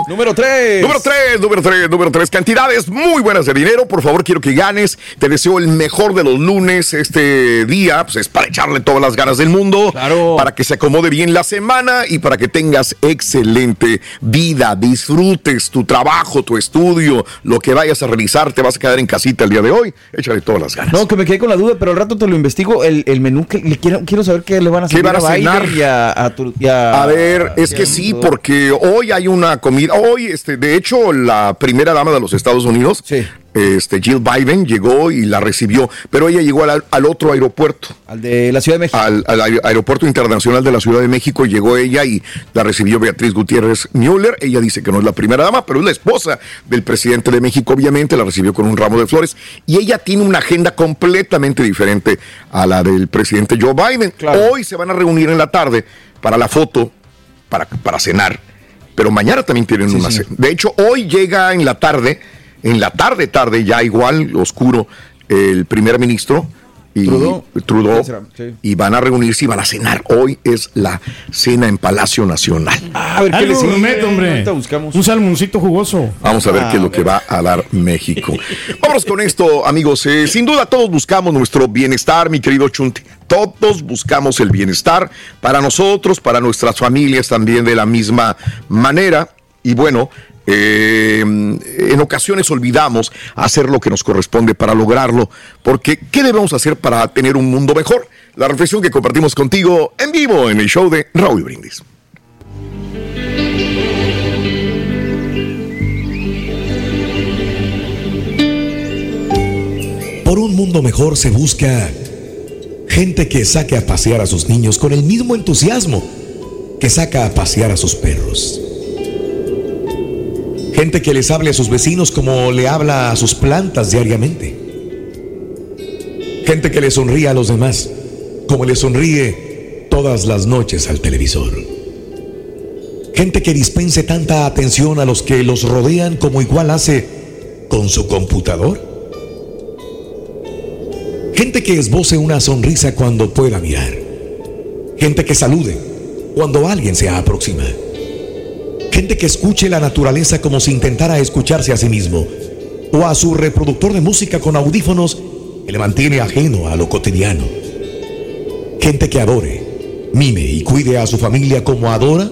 Número 3. Número 3, número 3, número 3. Cantidades muy buenas de dinero. Por favor, quiero que ganes. Te deseo el mejor de los lunes. Este día, pues es para echarle todas las ganas del mundo. Claro. Para que se acomode bien la semana y para que tengas excelente vida. Disfrutes tu trabajo, tu estudio, lo que vayas a realizar. Te vas a quedar en casita el día de hoy. Échale todas las ganas. No, que me quedé con la duda, pero al rato te lo investigo. El, el menú que le quiero, quiero saber qué le van a ¿Qué servir van a Biden cenar? y a, a tu- y a- A ver, es que sí, porque hoy hay una comida. Hoy, este, de hecho, la primera dama de los Estados Unidos, este, Jill Biden, llegó y la recibió, pero ella llegó al, al otro aeropuerto. Al de la Ciudad de México. Al, al aer- aeropuerto internacional de la Ciudad de México llegó ella y la recibió Beatriz Gutiérrez Müller. Ella dice que no es la primera dama, pero es la esposa del presidente de México, obviamente, la recibió con un ramo de flores. Y ella tiene una agenda completamente diferente a la del presidente Joe Biden. Hoy se van a reunir en la tarde para la foto, para, para cenar, pero mañana también tienen una cena. De hecho, hoy llega en la tarde, en la tarde, tarde, ya igual, oscuro, el primer ministro y Trudeau. Trudeau, Sí. y van a reunirse y van a cenar. Hoy es la cena en Palacio Nacional. A ver qué Algo le sigue. gourmet, hombre. Un salmoncito jugoso. Vamos a ver qué es lo que va a dar México. Vámonos con esto, amigos. Eh, sin duda todos buscamos nuestro bienestar, mi querido Chunti. Todos buscamos el bienestar para nosotros, para nuestras familias también de la misma manera. Y bueno, eh, en ocasiones olvidamos hacer lo que nos corresponde para lograrlo. Porque, ¿qué debemos hacer para tener un mundo mejor? La reflexión que compartimos contigo en vivo en el show de Raúl Brindis. Por un mundo mejor se busca gente que saque a pasear a sus niños con el mismo entusiasmo que saca a pasear a sus perros. Gente que les hable a sus vecinos como le habla a sus plantas diariamente. Gente que le sonríe a los demás como le sonríe todas las noches al televisor. Gente que dispense tanta atención a los que los rodean como igual hace con su computador. Gente que esboce una sonrisa cuando pueda mirar. Gente que salude cuando alguien se aproxima. Gente que escuche la naturaleza como si intentara escucharse a sí mismo. O a su reproductor de música con audífonos que le mantiene ajeno a lo cotidiano. Gente que adore, mime y cuide a su familia como adora,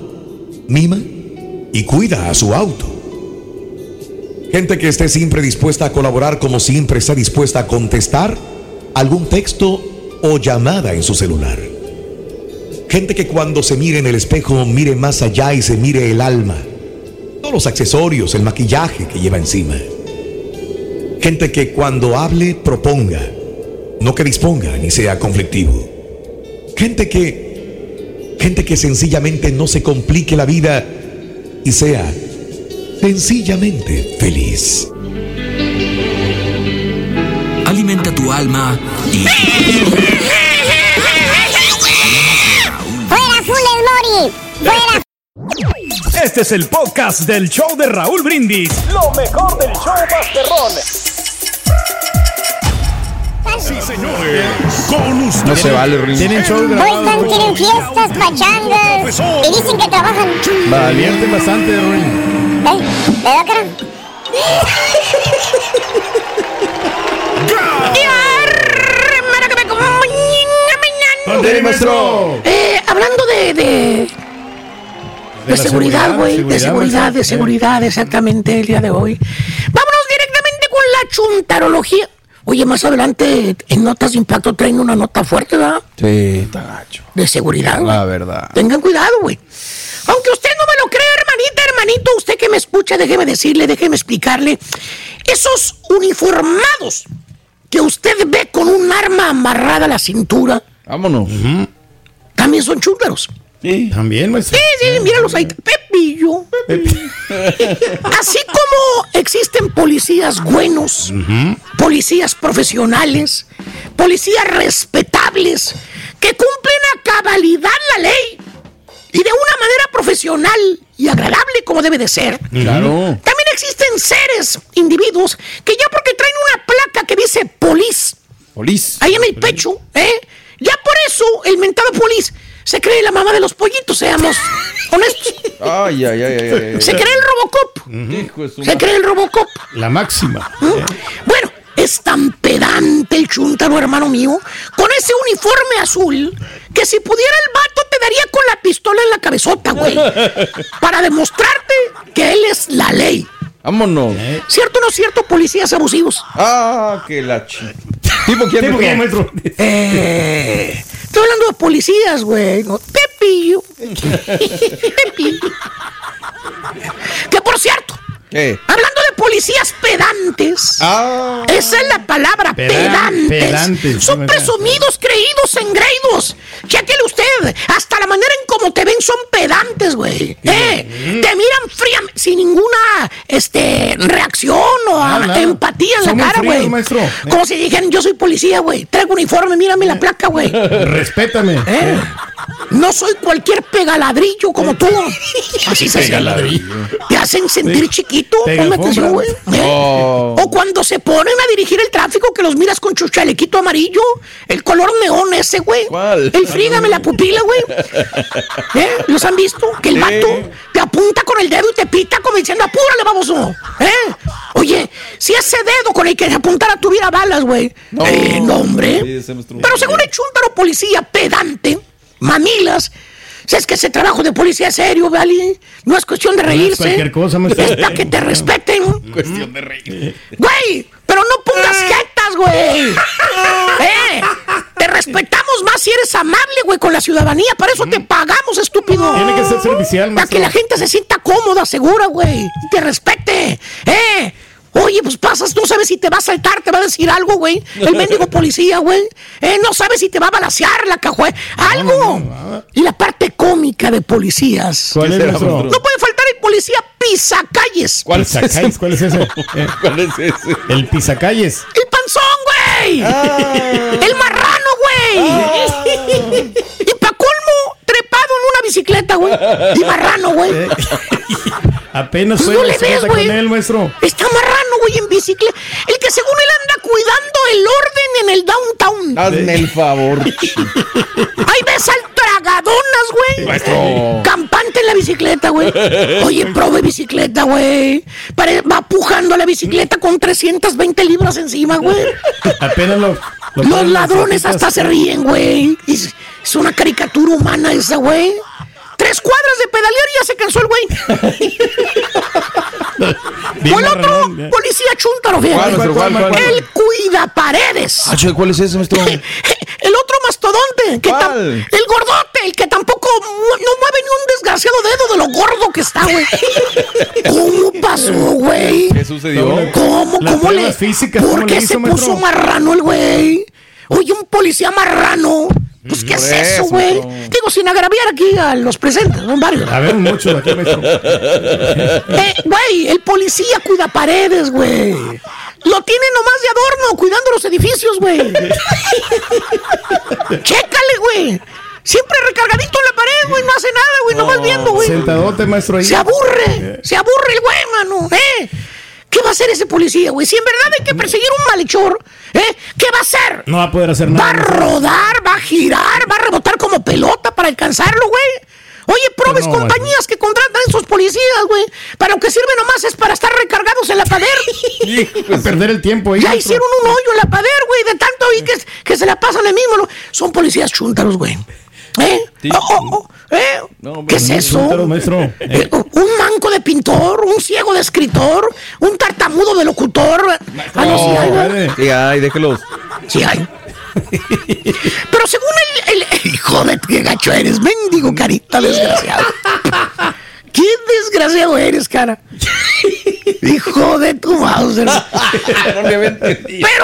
mima y cuida a su auto. Gente que esté siempre dispuesta a colaborar como siempre está dispuesta a contestar algún texto o llamada en su celular. Gente que cuando se mire en el espejo mire más allá y se mire el alma. Todos los accesorios, el maquillaje que lleva encima. Gente que cuando hable proponga, no que disponga ni sea conflictivo. Gente que gente que sencillamente no se complique la vida y sea sencillamente feliz. Alimenta tu alma y ¡Fuera, Funes Mori! ¡Fuera! Este es el podcast del show de Raúl Brindis. Lo mejor del show Masterrón. Sí, señores. Con ustedes. No se vale, Rin. Tienen show Hoy grabado. están, tienen fiestas, pachangas. Y dicen que trabajan. Valiente bastante, Ruin. ¿Eh? ¿Verdad, cara? Eh, hablando de, de, seguridad, seguridad, güey, de seguridad, seguridad, de seguridad, exactamente, el día de hoy. Vámonos directamente con la chuntarología. Oye, más adelante en Notas de Impacto traen una nota fuerte, ¿verdad? Sí, está gacho. De seguridad. La verdad. Tengan cuidado, güey. Aunque usted no me lo crea, hermanita, hermanito, usted que me escucha, déjeme decirle, déjeme explicarle. Esos uniformados que usted ve con un arma amarrada a la cintura, Vámonos. También son chúntaros. Sí. También, maestro. Sí, sí, míralos ahí. Pepillo. Así como existen policías buenos, policías profesionales, policías respetables, que cumplen a cabalidad la ley y de una manera profesional y agradable como debe de ser. Claro. También existen seres, individuos, que ya porque traen una placa que dice polis, Polis. ahí en el pecho, ¿eh? Ya por eso el mentado polis se cree la mamá de los pollitos, seamos honestos. Ay, ay, ay, ay, ay. Se cree el Robocop. Hijo de su Se cree el Robocop. La máxima. Bueno, es tan pedante el chuntaro, hermano mío, con ese uniforme azul, que si pudiera el vato te daría con la pistola en la cabezota, güey. Para demostrarte que él es la ley. Vámonos. ¿Cierto o no cierto, policías abusivos? Ah, que la chi. ¿Tipo quién? ¿Tipo quién, maestro? Eh, estoy hablando de policías, güey. No, Pepillo. Pepillo. Que por cierto, ¿Qué? hablando de policías pedantes, Ah. esa es la palabra, Pedan- pedantes. Son presumidos, creídos, engreídos. Chéquele usted, hasta la manera en cómo te ven son pedantes, güey. Eh, te miran fríamente, sin ninguna este, reacción o Ah, empatía en Son la cara, güey. Como si dijeran, yo soy policía, güey. Traigo uniforme, mírame la placa, güey. Respétame. Eh, No soy cualquier pegaladrillo como tú. Así se. Te hacen sentir chiquito. Atención, güey. Oh. O cuando se ponen a dirigir el tráfico que los miras con su chalequito amarillo, el color neón ese, güey. ¿Cuál? El frígame la pupila, güey. ¿Eh? ¿Los han visto? Que el vato te apunta con el dedo y te pita como diciendo, apúrale, baboso. ¿Eh? Oye, si ese dedo con el que se apuntara tuviera balas, güey. No. Eh, no, hombre. Sí. Pero según el chúntaro policía pedante, mamilas, si es que ese trabajo de policía es serio, ¿vale? No es cuestión de reírse. cualquier cosa, maestro. Es para que te respeten. Cuestión de reír. Güey, pero no pongas jetas, güey. ¿Eh? Te respetamos más si eres amable, güey, con la ciudadanía. Para eso te pagamos, estúpido. Tiene que ser servicial, Para que la gente se sienta cómoda, segura, güey. Y te respete. ¿Eh? Oye, pues pasas, no sabes si te va a saltar, te va a decir algo, güey. El mendigo policía, güey. Eh, no sabes si te va a balasear la cajue. Algo. y la parte cómica de policías. ¿Cuál es, maestro? No puede faltar el policía pisacalles. ¿Cuál es ese? Pisacalles, ¿Cuál es ese? Eh, ¿Cuál es ese? El pisacalles. El panzón, güey. Ah. El marrano, güey. Y pa' colmo, trepado en una bicicleta, güey. Y marrano, güey. Apenas Pues fue no la le ves, bicicleta güey. con él, maestro. Está marrano, güey, en bicicleta. El que según él anda cuidando el orden en el downtown. Hazme el favor. Ahí ves al tragadonas, güey. Maestro. Campante en la bicicleta, güey. Oye, prove bicicleta, güey. Va pujando la bicicleta con 320 libras encima, güey. Apenas lo. lo Los ladrones hasta se ríen, güey. Es, es una caricatura humana esa, güey. Tres cuadras de pedalear y ya se cansó el güey. O el otro, policía chúntaro, ¿Cuál? ¿Cuál, cuál? El cuida paredes. Ah, ¿Cuál es ese, maestro? El otro mastodonte, que el gordote, el que tampoco mu- no mueve ni un desgraciado dedo de lo gordo que está, güey. ¿Cómo pasó, güey? ¿Qué sucedió? ¿Cómo, Las cómo le, físicas, ¿Por ¿cómo qué le se puso marrano el güey? Oye, un policía marrano. Pues, ¿qué Por es eso, güey? Digo, sin agraviar aquí a los presentes, son varios. A ver, mucho aquí, maestro. Eh, güey, el policía cuida paredes, güey. Lo tiene nomás de adorno, cuidando los edificios, güey. Chécale, güey. Siempre recargadito en la pared, güey. No hace nada, güey. Nomás viendo, güey. Sentadote, maestro, ahí. Se aburre. Se aburre el güey, mano. ¿Eh? ¿Qué va a hacer ese policía, güey? Si en verdad hay que perseguir un malhechor, ¿eh? ¿Qué va a hacer? No va a poder hacer Va nada. a maestro. rodar, va a girar, va a rebotar como pelota para alcanzarlo, güey. Oye, probes No, compañías que contratan a esos policías, güey. Para lo que sirve nomás es para estar recargados en la pader. A perder el tiempo ahí. ya hicieron un hoyo en la pader, güey, de tanto ahí que, que se la pasan el mismo. Son policías chúntaros, güey. ¿Eh? Oh, oh, oh, ¿eh? No, ¿Qué es eso? Maestro. Eh, un manco de pintor, un ciego de escritor, un tartamudo de locutor. Ah, no, sí hay, puede. Sí, ay, déjelos. Sí hay. Pero según el, el- el- Hijo de qué gacho eres, mendigo carita desgraciado. Qué desgraciado eres, cara. Hijo de tu mouse. Pero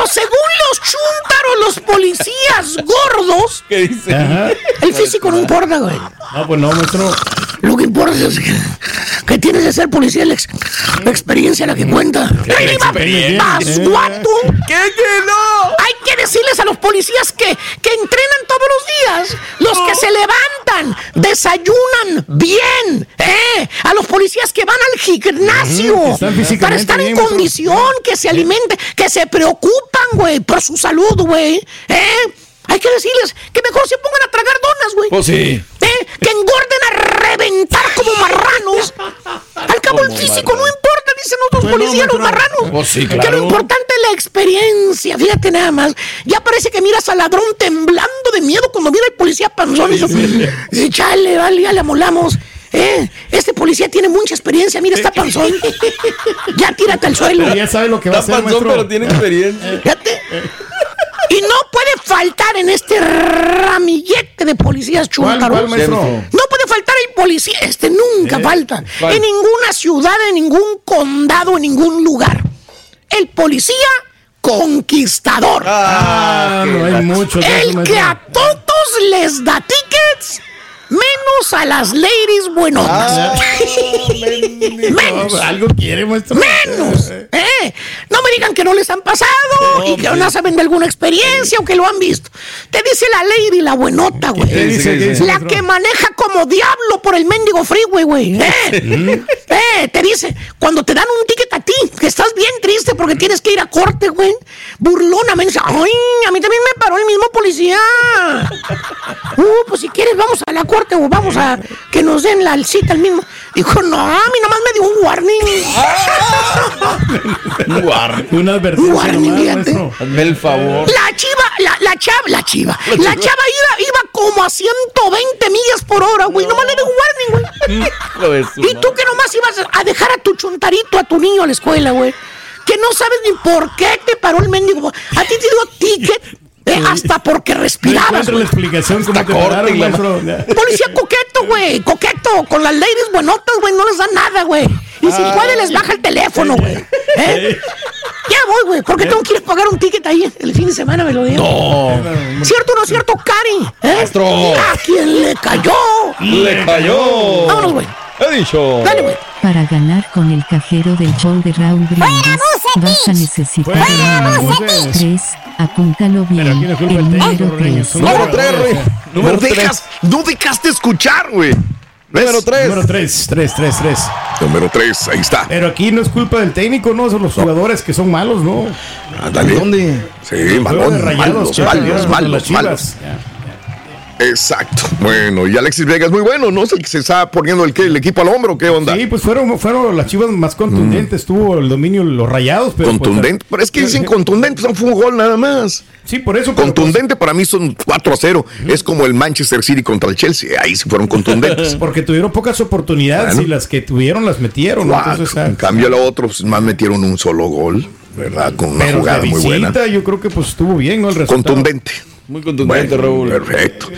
según los chúntaros, los policías gordos, ¿Qué dice? El físico no importa, güey. No, pues no, maestro. Lo que importa es que, que tienes de ser policía, la, ex- la experiencia la que cuenta. ¡Ay, va- experiencia. vas, guato! ¿Qué que no? Decirles a los policías que, que entrenan todos los días, los que se levantan, desayunan bien, ¿eh? A los policías que van al gimnasio para estar en condición, que se alimenten, que se preocupan, güey, por su salud, güey, ¿eh? Hay que decirles que mejor se pongan a tragar donas, güey. Pues sí. ¿Eh? Que engorden a reventar como marranos. Al cabo el físico no importa, dicen otros policías, los marranos. Sí, Que lo importante es la experiencia, fíjate nada más. Ya parece que miras al ladrón temblando de miedo cuando mira al policía panzón. Y dice, dice, chale, vale, ya le amolamos. ¿Eh? Este policía tiene mucha experiencia, mira, está panzón. ya tírate al suelo. Pero ya sabe lo que va a Está hacer, panzón, maestro. pero tiene experiencia. Fíjate. Y no puede faltar en este ramillete de policías ¿Cuál, chúntaros. cuál, maestro? No puede faltar el policía, este nunca ¿Eh? falta. ¿Cuál? En ninguna ciudad, en ningún condado, en ningún lugar. El policía conquistador. Ah, no hay mucho el que a todos les da tickets, menos a las ladies buenotas. Ah, menos. No, algo quiere, maestro. Menos. ¿eh? No me digan que no les han pasado y que no saben de alguna experiencia o que lo han visto. Te dice la lady, la buenota, güey. ¿Qué dice? ¿Qué dice, La maestro? que maneja como diablo por el mendigo freeway, güey. ¿eh? Eh, te dice, cuando te dan un ticket a ti, que estás bien triste porque tienes que ir a corte, güey. Burlona, me dice, ay, a mí también me paró el mismo policía. Uh, pues si quieres vamos a la corte o vamos a que nos den la cita al mismo. Dijo, no, a mí nomás me dio un warning. Un guardia. Una advertencia Warning, nomás, fíjate. Hazme el favor. La chiva, la, la chava, la chiva, la chava iba, iba como a 120 millas por hora, güey. Nomás le dio un warning, güey. Y tú que nomás ibas a dejar a tu chuntarito, a tu niño a la escuela, güey. Que no sabes ni por qué te paró el mendigo. A ti te dio ticket eh, hasta porque No respirabas. encuentro la explicación corte pararon, la- maestro. Policía coqueto, güey. Coqueto. Con las ladies buenotas, güey. No les da nada, güey. Y si puede, les baja el teléfono, güey. ¿Eh? Ya voy, güey. ¿Por qué tengo que ir a pagar un ticket ahí el fin de semana? Me lo digo. No. ¿Cierto o no cierto, Cari? ¿Eh? Maestro. ¿A quién le cayó? Le cayó. Vámonos, güey. He dicho. Para ganar con el cajero del show de Raúl Brindis, vas a necesitar ¡Fuera, el número Bucetis! 3. Apúntalo bien. Pero aquí El del número técnico, Reño, 3. son Número los 3, jugadores. No Número dejas, no dejaste escuchar, güey. Número 3. Número 3, 3, 3, 3. Número 3, ahí está. Pero aquí no es culpa del técnico, no, son los jugadores que son malos, ¿no? Ándale. ¿Dónde? Sí, Rayados, malos, malos, malos, malos. Exacto. Bueno, y Alexis Vega es muy bueno, ¿no? Es el que se está poniendo el, el equipo al hombro, ¿qué onda? Sí, pues fueron, fueron las chivas más contundentes, tuvo el dominio los rayados. Pero pues, Contundente. Pero es que dicen contundente, no fue un gol nada más. Sí, por eso. Contundente para mí son 4 a 0. Es como el Manchester City contra el Chelsea. Ahí sí fueron pues, contundentes. porque tuvieron pocas oportunidades Bueno. y las que tuvieron las metieron. ¿no? Entonces, ah, en cambio, la otra, pues, más metieron un solo gol, ¿verdad? Con una pero de jugada muy buena. visita, yo creo que pues estuvo bien, ¿no? El resultado. Contundente. Muy contundente, Bueno, Raúl. Perfecto.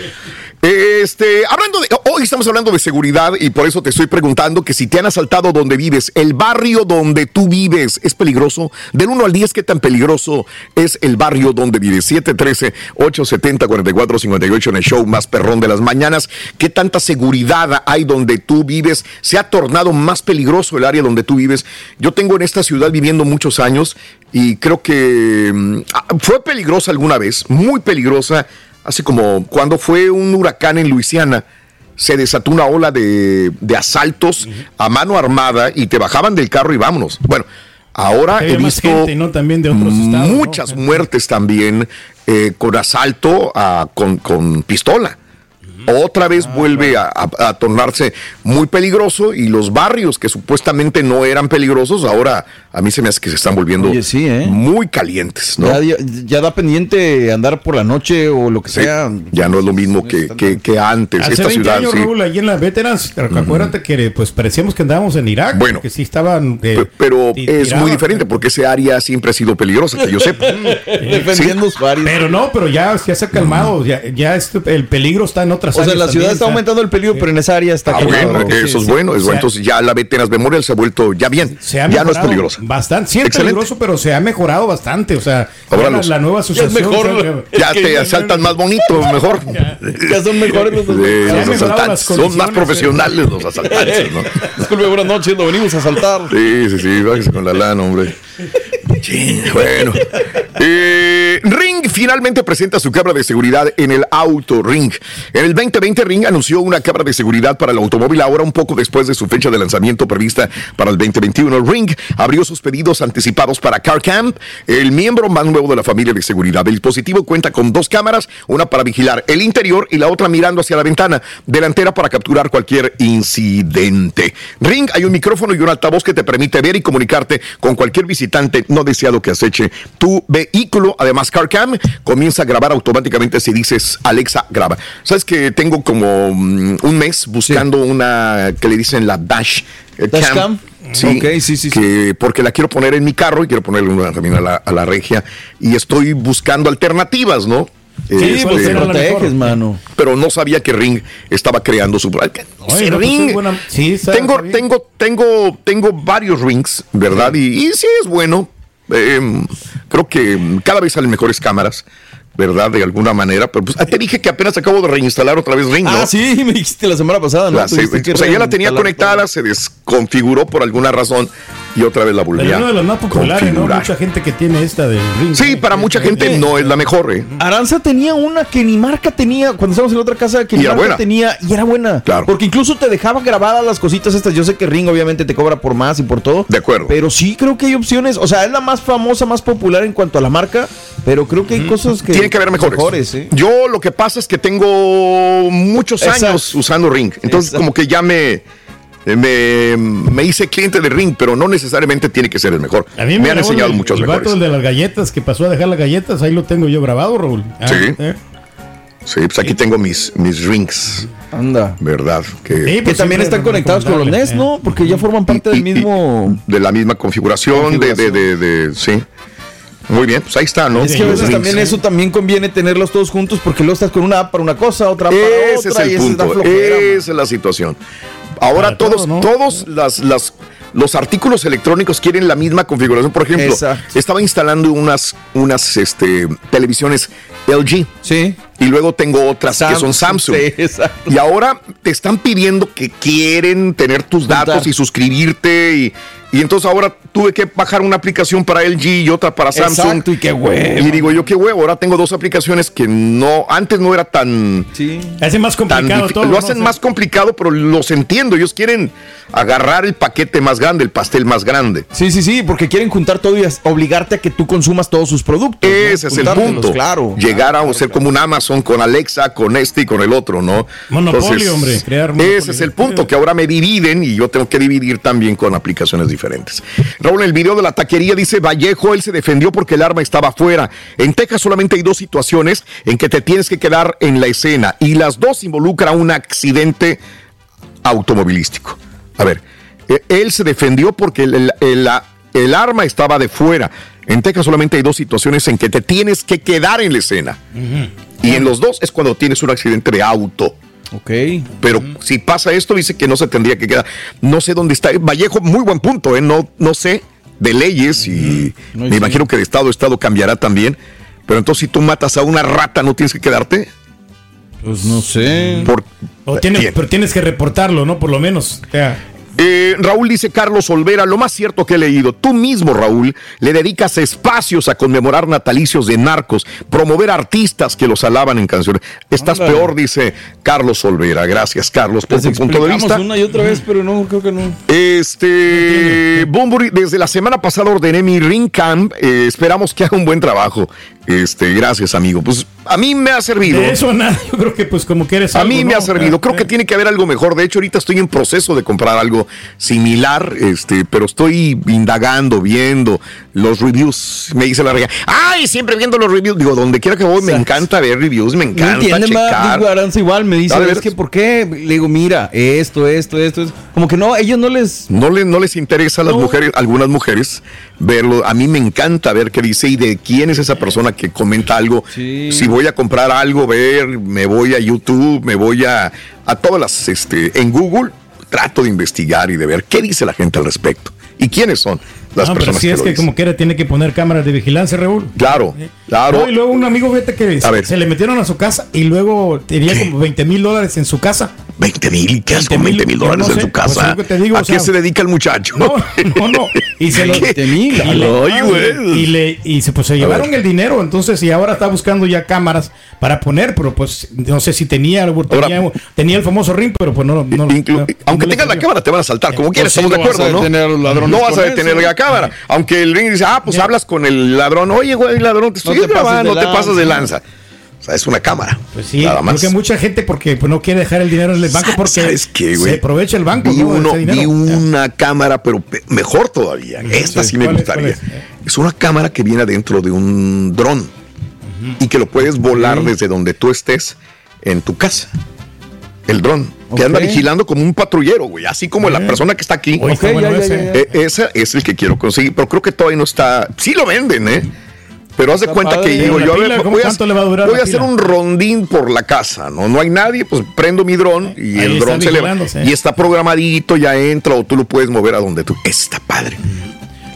Este, hablando de, hoy estamos hablando de seguridad y por eso te estoy preguntando que si te han asaltado donde vives, el barrio donde tú vives es peligroso. Del 1 al 10, ¿qué tan peligroso es el barrio donde vives? 713-870-4458 en el show más perrón de las mañanas. ¿Qué tanta seguridad hay donde tú vives? ¿Se ha tornado más peligroso el área donde tú vives? Yo tengo en esta ciudad viviendo muchos años y creo que mm, ah, fue peligrosa alguna vez, muy peligrosa hace como cuando fue un huracán en Luisiana, se desató una ola de, de asaltos a mano armada y te bajaban del carro y vámonos. Bueno, ahora he visto gente, ¿no? También de otros estados. ¿no? muchas muertes también eh, con asalto a- con, con pistola. Otra vez Ah, vuelve a, a- a tornarse muy peligroso y los barrios que supuestamente no eran peligrosos, ahora a mí se me hace que se están volviendo Oye, sí, ¿eh? muy calientes. ¿no? Ya, ya- ya da pendiente andar por la noche o lo que Sí, sea. ya no es lo mismo que, que- que antes. Hace Esta 20 ciudad, años, sí. Raúl, ahí en la Veterans, acuérdate que pues parecíamos que andábamos en Irak. Bueno. que sí estaban. eh, Pe- Pero es tiraban. muy diferente porque ese área siempre ha sido peligrosa, que yo sepa. Defendiendo Sí. usuarios. Pero no, pero ya, ya se ha calmado. Ya, ya este- el peligro está en otras O sea, la ciudad está aumentando el peligro, pero en esa área está Ah, bueno, eso es bueno, es bueno. Entonces ya la Veteras Memorial se ha vuelto ya bien. Se ha ya no es peligrosa. Bastante, sí es Excelente. peligroso, pero se ha mejorado bastante. O sea, Ahora la, los- la nueva asociación. mejor, o sea, lo- Ya te asaltan más bonito, mejor. Ya son mejores los los asaltantes. Son más condiciones, profesionales los asaltantes, ¿no? Disculpe, buenas noches, lo venimos a asaltar. Sí, sí, sí, bájese con la lana, hombre. Bueno. Eh, Ring finalmente presenta su cámara de seguridad en el auto Ring. En el 2020 Ring anunció una cámara de seguridad para el automóvil ahora un poco después de su fecha de lanzamiento prevista para el 2021. Ring abrió sus pedidos anticipados para CarCam, el miembro más nuevo de la familia de seguridad. El dispositivo cuenta con dos cámaras, una para vigilar el interior y la otra mirando hacia la ventana delantera para capturar cualquier incidente. Ring hay un micrófono y un altavoz que te permite ver y comunicarte con cualquier visitante deseado que aceche tu vehículo. Además, CarCam comienza a grabar automáticamente si dices Alexa graba. Sabes que tengo como mm, un mes buscando una que le dicen la Dash, eh, Dash Cam. Sí, Ok, sí, sí, sí. que porque la quiero poner en mi carro y quiero ponerle una también a la, a la regia y estoy buscando alternativas, ¿no? Sí, Este, pues te proteges, mano. pero no sabía que Ring estaba creando su no Oye, no, pues, Ring. buena- sí, tengo, tengo, tengo, tengo varios rings, ¿verdad? Y, y sí es bueno. Eh, creo que cada vez salen mejores cámaras, ¿verdad? De alguna manera. Pero pues, te dije que apenas acabo de reinstalar otra vez Ring, ¿no? Ah, sí, me dijiste la semana pasada, ¿no? La- se- Tuviste que o sea, ya la tenía conectada, se desconfiguró por alguna razón y otra vez la volví Pero a es una de las más populares, ¿no? configurar. Mucha gente que tiene esta del ring. Sí, para mucha gente no es la mejor, ¿eh? Aranza tenía una que ni marca tenía cuando estábamos en la otra casa que ni marca buena. tenía y era buena. Claro. Porque incluso te dejaba grabadas las cositas estas. Yo sé que Ring obviamente te cobra por más y por todo. De acuerdo. Pero sí creo que hay opciones. O sea, es la más famosa, más popular en cuanto a la marca. Pero creo que hay cosas que. Tiene que haber mejores. ¿eh? Yo lo que pasa es que tengo muchos Exacto. años usando Ring. Entonces, Exacto. como que ya me, me, me hice cliente de Ring, pero no necesariamente tiene que ser el mejor. A mí me, han enseñado el, muchos el mejores. vato, el de las galletas, que pasó a dejar las galletas, ahí lo tengo yo grabado, Raúl. Ah, Sí. eh. Sí, pues aquí tengo mis, mis rings. Anda. ¿Verdad? Que, Sí, Que pues también siempre están es conectados con los NES, recomendable, ¿no? Porque ya forman parte del mismo. de la misma configuración, De, de, de, de- sí. Muy bien, pues ahí está, ¿no? Es que a veces también eso también conviene tenerlos todos juntos porque luego estás con una app para una cosa, otra para Ese otra. es y el punto. flojera. Esa es la situación. Ahora todo, todos, ¿no? todos las, las, los artículos electrónicos quieren la misma configuración. Por ejemplo, Exacto. estaba instalando unas, unas este, televisiones LG. Sí. Y luego tengo otras que son Samsung. Sí, exacto. Y ahora te están pidiendo que quieren tener tus datos Juntar. y suscribirte. Y, y entonces ahora tuve que bajar una aplicación para LG y otra para Samsung. Exacto, y qué huevo. Y digo yo, qué huevo. Ahora tengo dos aplicaciones que no, antes no era tan. Sí. Hace más complicado todo. lo hacen más complicado, pero los entiendo. Ellos quieren agarrar el paquete más grande, el pastel más grande. Sí, sí, sí, porque quieren juntar todo y obligarte a que tú consumas todos sus productos. ¿no? Ese es el punto. Claro. Llegar a ser como un Amazon con Alexa, con este y con el otro, ¿no? Monopolio, hombre, crear monopolio. Ese es el punto, que ahora me dividen y yo tengo que dividir también con aplicaciones diferentes. Raúl, en el video de la taquería dice Vallejo, él se defendió porque el arma estaba afuera. En Texas solamente hay dos situaciones en que te tienes que quedar en la escena y las dos involucran un accidente automovilístico. A ver, eh, él se defendió porque el, el- el- la- el arma estaba de fuera. En Texas solamente hay dos situaciones en que te tienes que quedar en la escena. Y en los dos es cuando tienes un accidente de auto. Ok. Pero si pasa esto, dice que no se tendría que quedar. No sé dónde está. Vallejo, muy buen punto, ¿eh? No, no sé de leyes y No, me sí. imagino que de estado a estado cambiará también. Pero entonces, si tú matas a una rata, ¿no tienes que quedarte? Pues no sé. Por, o tienes, pero tienes que reportarlo, ¿no? Por lo menos. O sea, Eh, Raúl dice Carlos Olvera, lo más cierto que he leído, tú mismo Raúl le dedicas espacios a conmemorar natalicios de narcos, promover artistas que los alaban en canciones. Estás peor, dice Carlos Olvera. Gracias Carlos por Les tu punto de vista. una y otra vez, pero no, creo que no. Este, Bumburi, desde la semana pasada ordené mi ring cam. eh, esperamos que haga un buen trabajo. Este, gracias, amigo. Pues a mí me ha servido. de eso nada, yo creo que pues como que eres A algo, mí me ¿no? ha servido. Eh, Creo que eh. tiene que haber algo mejor. De hecho, ahorita estoy en proceso de comprar algo similar, este, pero estoy indagando, viendo los reviews. Me dice la rega. Ay, siempre viendo los reviews. Digo, donde quiera que voy, me encanta ver reviews, me No encanta entiende más, Aranza igual me dice, Ah, ¿de es que ¿por qué? Le digo, mira, esto, esto, esto, es como que no, ellos no les... No, le, no les interesa la algunas mujeres, algunas mujeres verlo. A mí me encanta ver qué dice y de quién es esa persona que comenta algo. Si voy a comprar algo, ver, me voy a YouTube, me voy a, a todas las, este, en Google, trato de investigar y de ver qué dice la gente al respecto y quiénes son las No, pero personas si que es lo que dicen. como quiera tiene que poner cámaras de vigilancia, Raúl. Claro, claro. No, y luego un amigo, vete que ver. se le metieron a su casa y luego tenía como 20 mil dólares en su casa. 20 mil, ¿qué haces con 20 mil dólares no en sé, tu pues casa? es lo que te digo, ¿A o qué se dedica el muchacho? No, no, no. Y se lo, ¿Qué? y le- y le y se pues se llevaron el dinero, entonces y ahora está buscando ya cámaras para poner, pero pues no sé si tenía algo- tenía, tenía el famoso ring, pero pues no, no, no- Aunque tengas la cámara, te van a saltar. Como quieras, Pues sí, estamos de acuerdo, ¿no? no vas a detener la cámara. Aunque el ring dice, ah, pues hablas con el ladrón. Oye, güey, ladrón, te estoy grabando, no te pasas de lanza. O sea, es una cámara. Pues sí, Nada más. porque mucha gente porque pues, no quiere dejar el dinero en el banco porque ¿Sabes qué, se aprovecha el banco. Vi, ¿no? uno, vi una cámara, pero pe- mejor todavía. Esta sí, me gustaría. ¿Cuál Es? una cámara que viene adentro de un dron y que lo puedes volar desde donde tú estés en tu casa. El dron. Que anda vigilando como un patrullero, güey. Así como la persona que está aquí. Bueno ese. ya, ya, ya. Eh, ese es el que quiero conseguir, pero creo que todavía no está. Sí lo venden, ¿eh? Pero haz de cuenta padre. que digo, ¿La yo a ver, ¿Cómo voy a, le va a durar voy a hacer un rondín por la casa, ¿no? No hay nadie, pues prendo mi dron y Ahí el dron se eleva. vigilándose. Y está programadito, ya entra o tú lo puedes mover a donde tú. Está padre.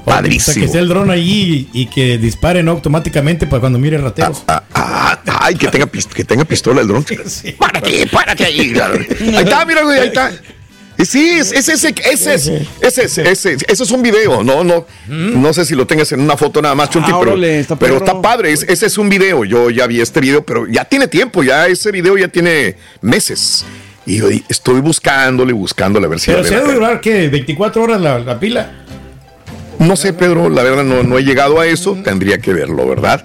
O sea, Padrísimo. que esté el dron ahí y, y que dispare ¿no? automáticamente para cuando mire rateros. Ah, ay, que tenga, que tenga pistola el dron. Párate, párate ahí. Ahí está, mira, güey, ahí está. Sí, es, es ese, ese, es, ese, es, ese, es- ese es un video, no, no, no sé si lo tengas en una foto nada más, Chunti, Ah, pero, órale, está pero está padre, es- ese es un video, yo ya vi este video, pero ya tiene tiempo, ya ese video ya tiene meses. Y yo estoy buscándole, buscándole a ver si Pero se debe durar, ¿qué? ¿24 horas la, la pila? No sé, Pedro, la verdad no, no he llegado a eso, tendría que verlo, ¿verdad?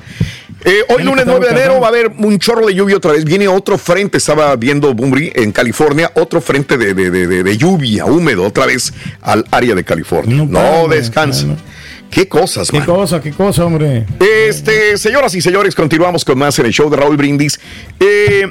Eh, hoy lunes 9 de enero va a haber un chorro de lluvia otra vez. Viene otro frente, estaba viendo Bumbri en California, otro frente de, de- de- de- lluvia húmedo otra vez al área de California. No, hombre, descansa. Qué cosas, ¿Qué man. cosa, qué cosa, hombre? Este, señoras y señores, continuamos con más en el show de Raúl Brindis. Eh,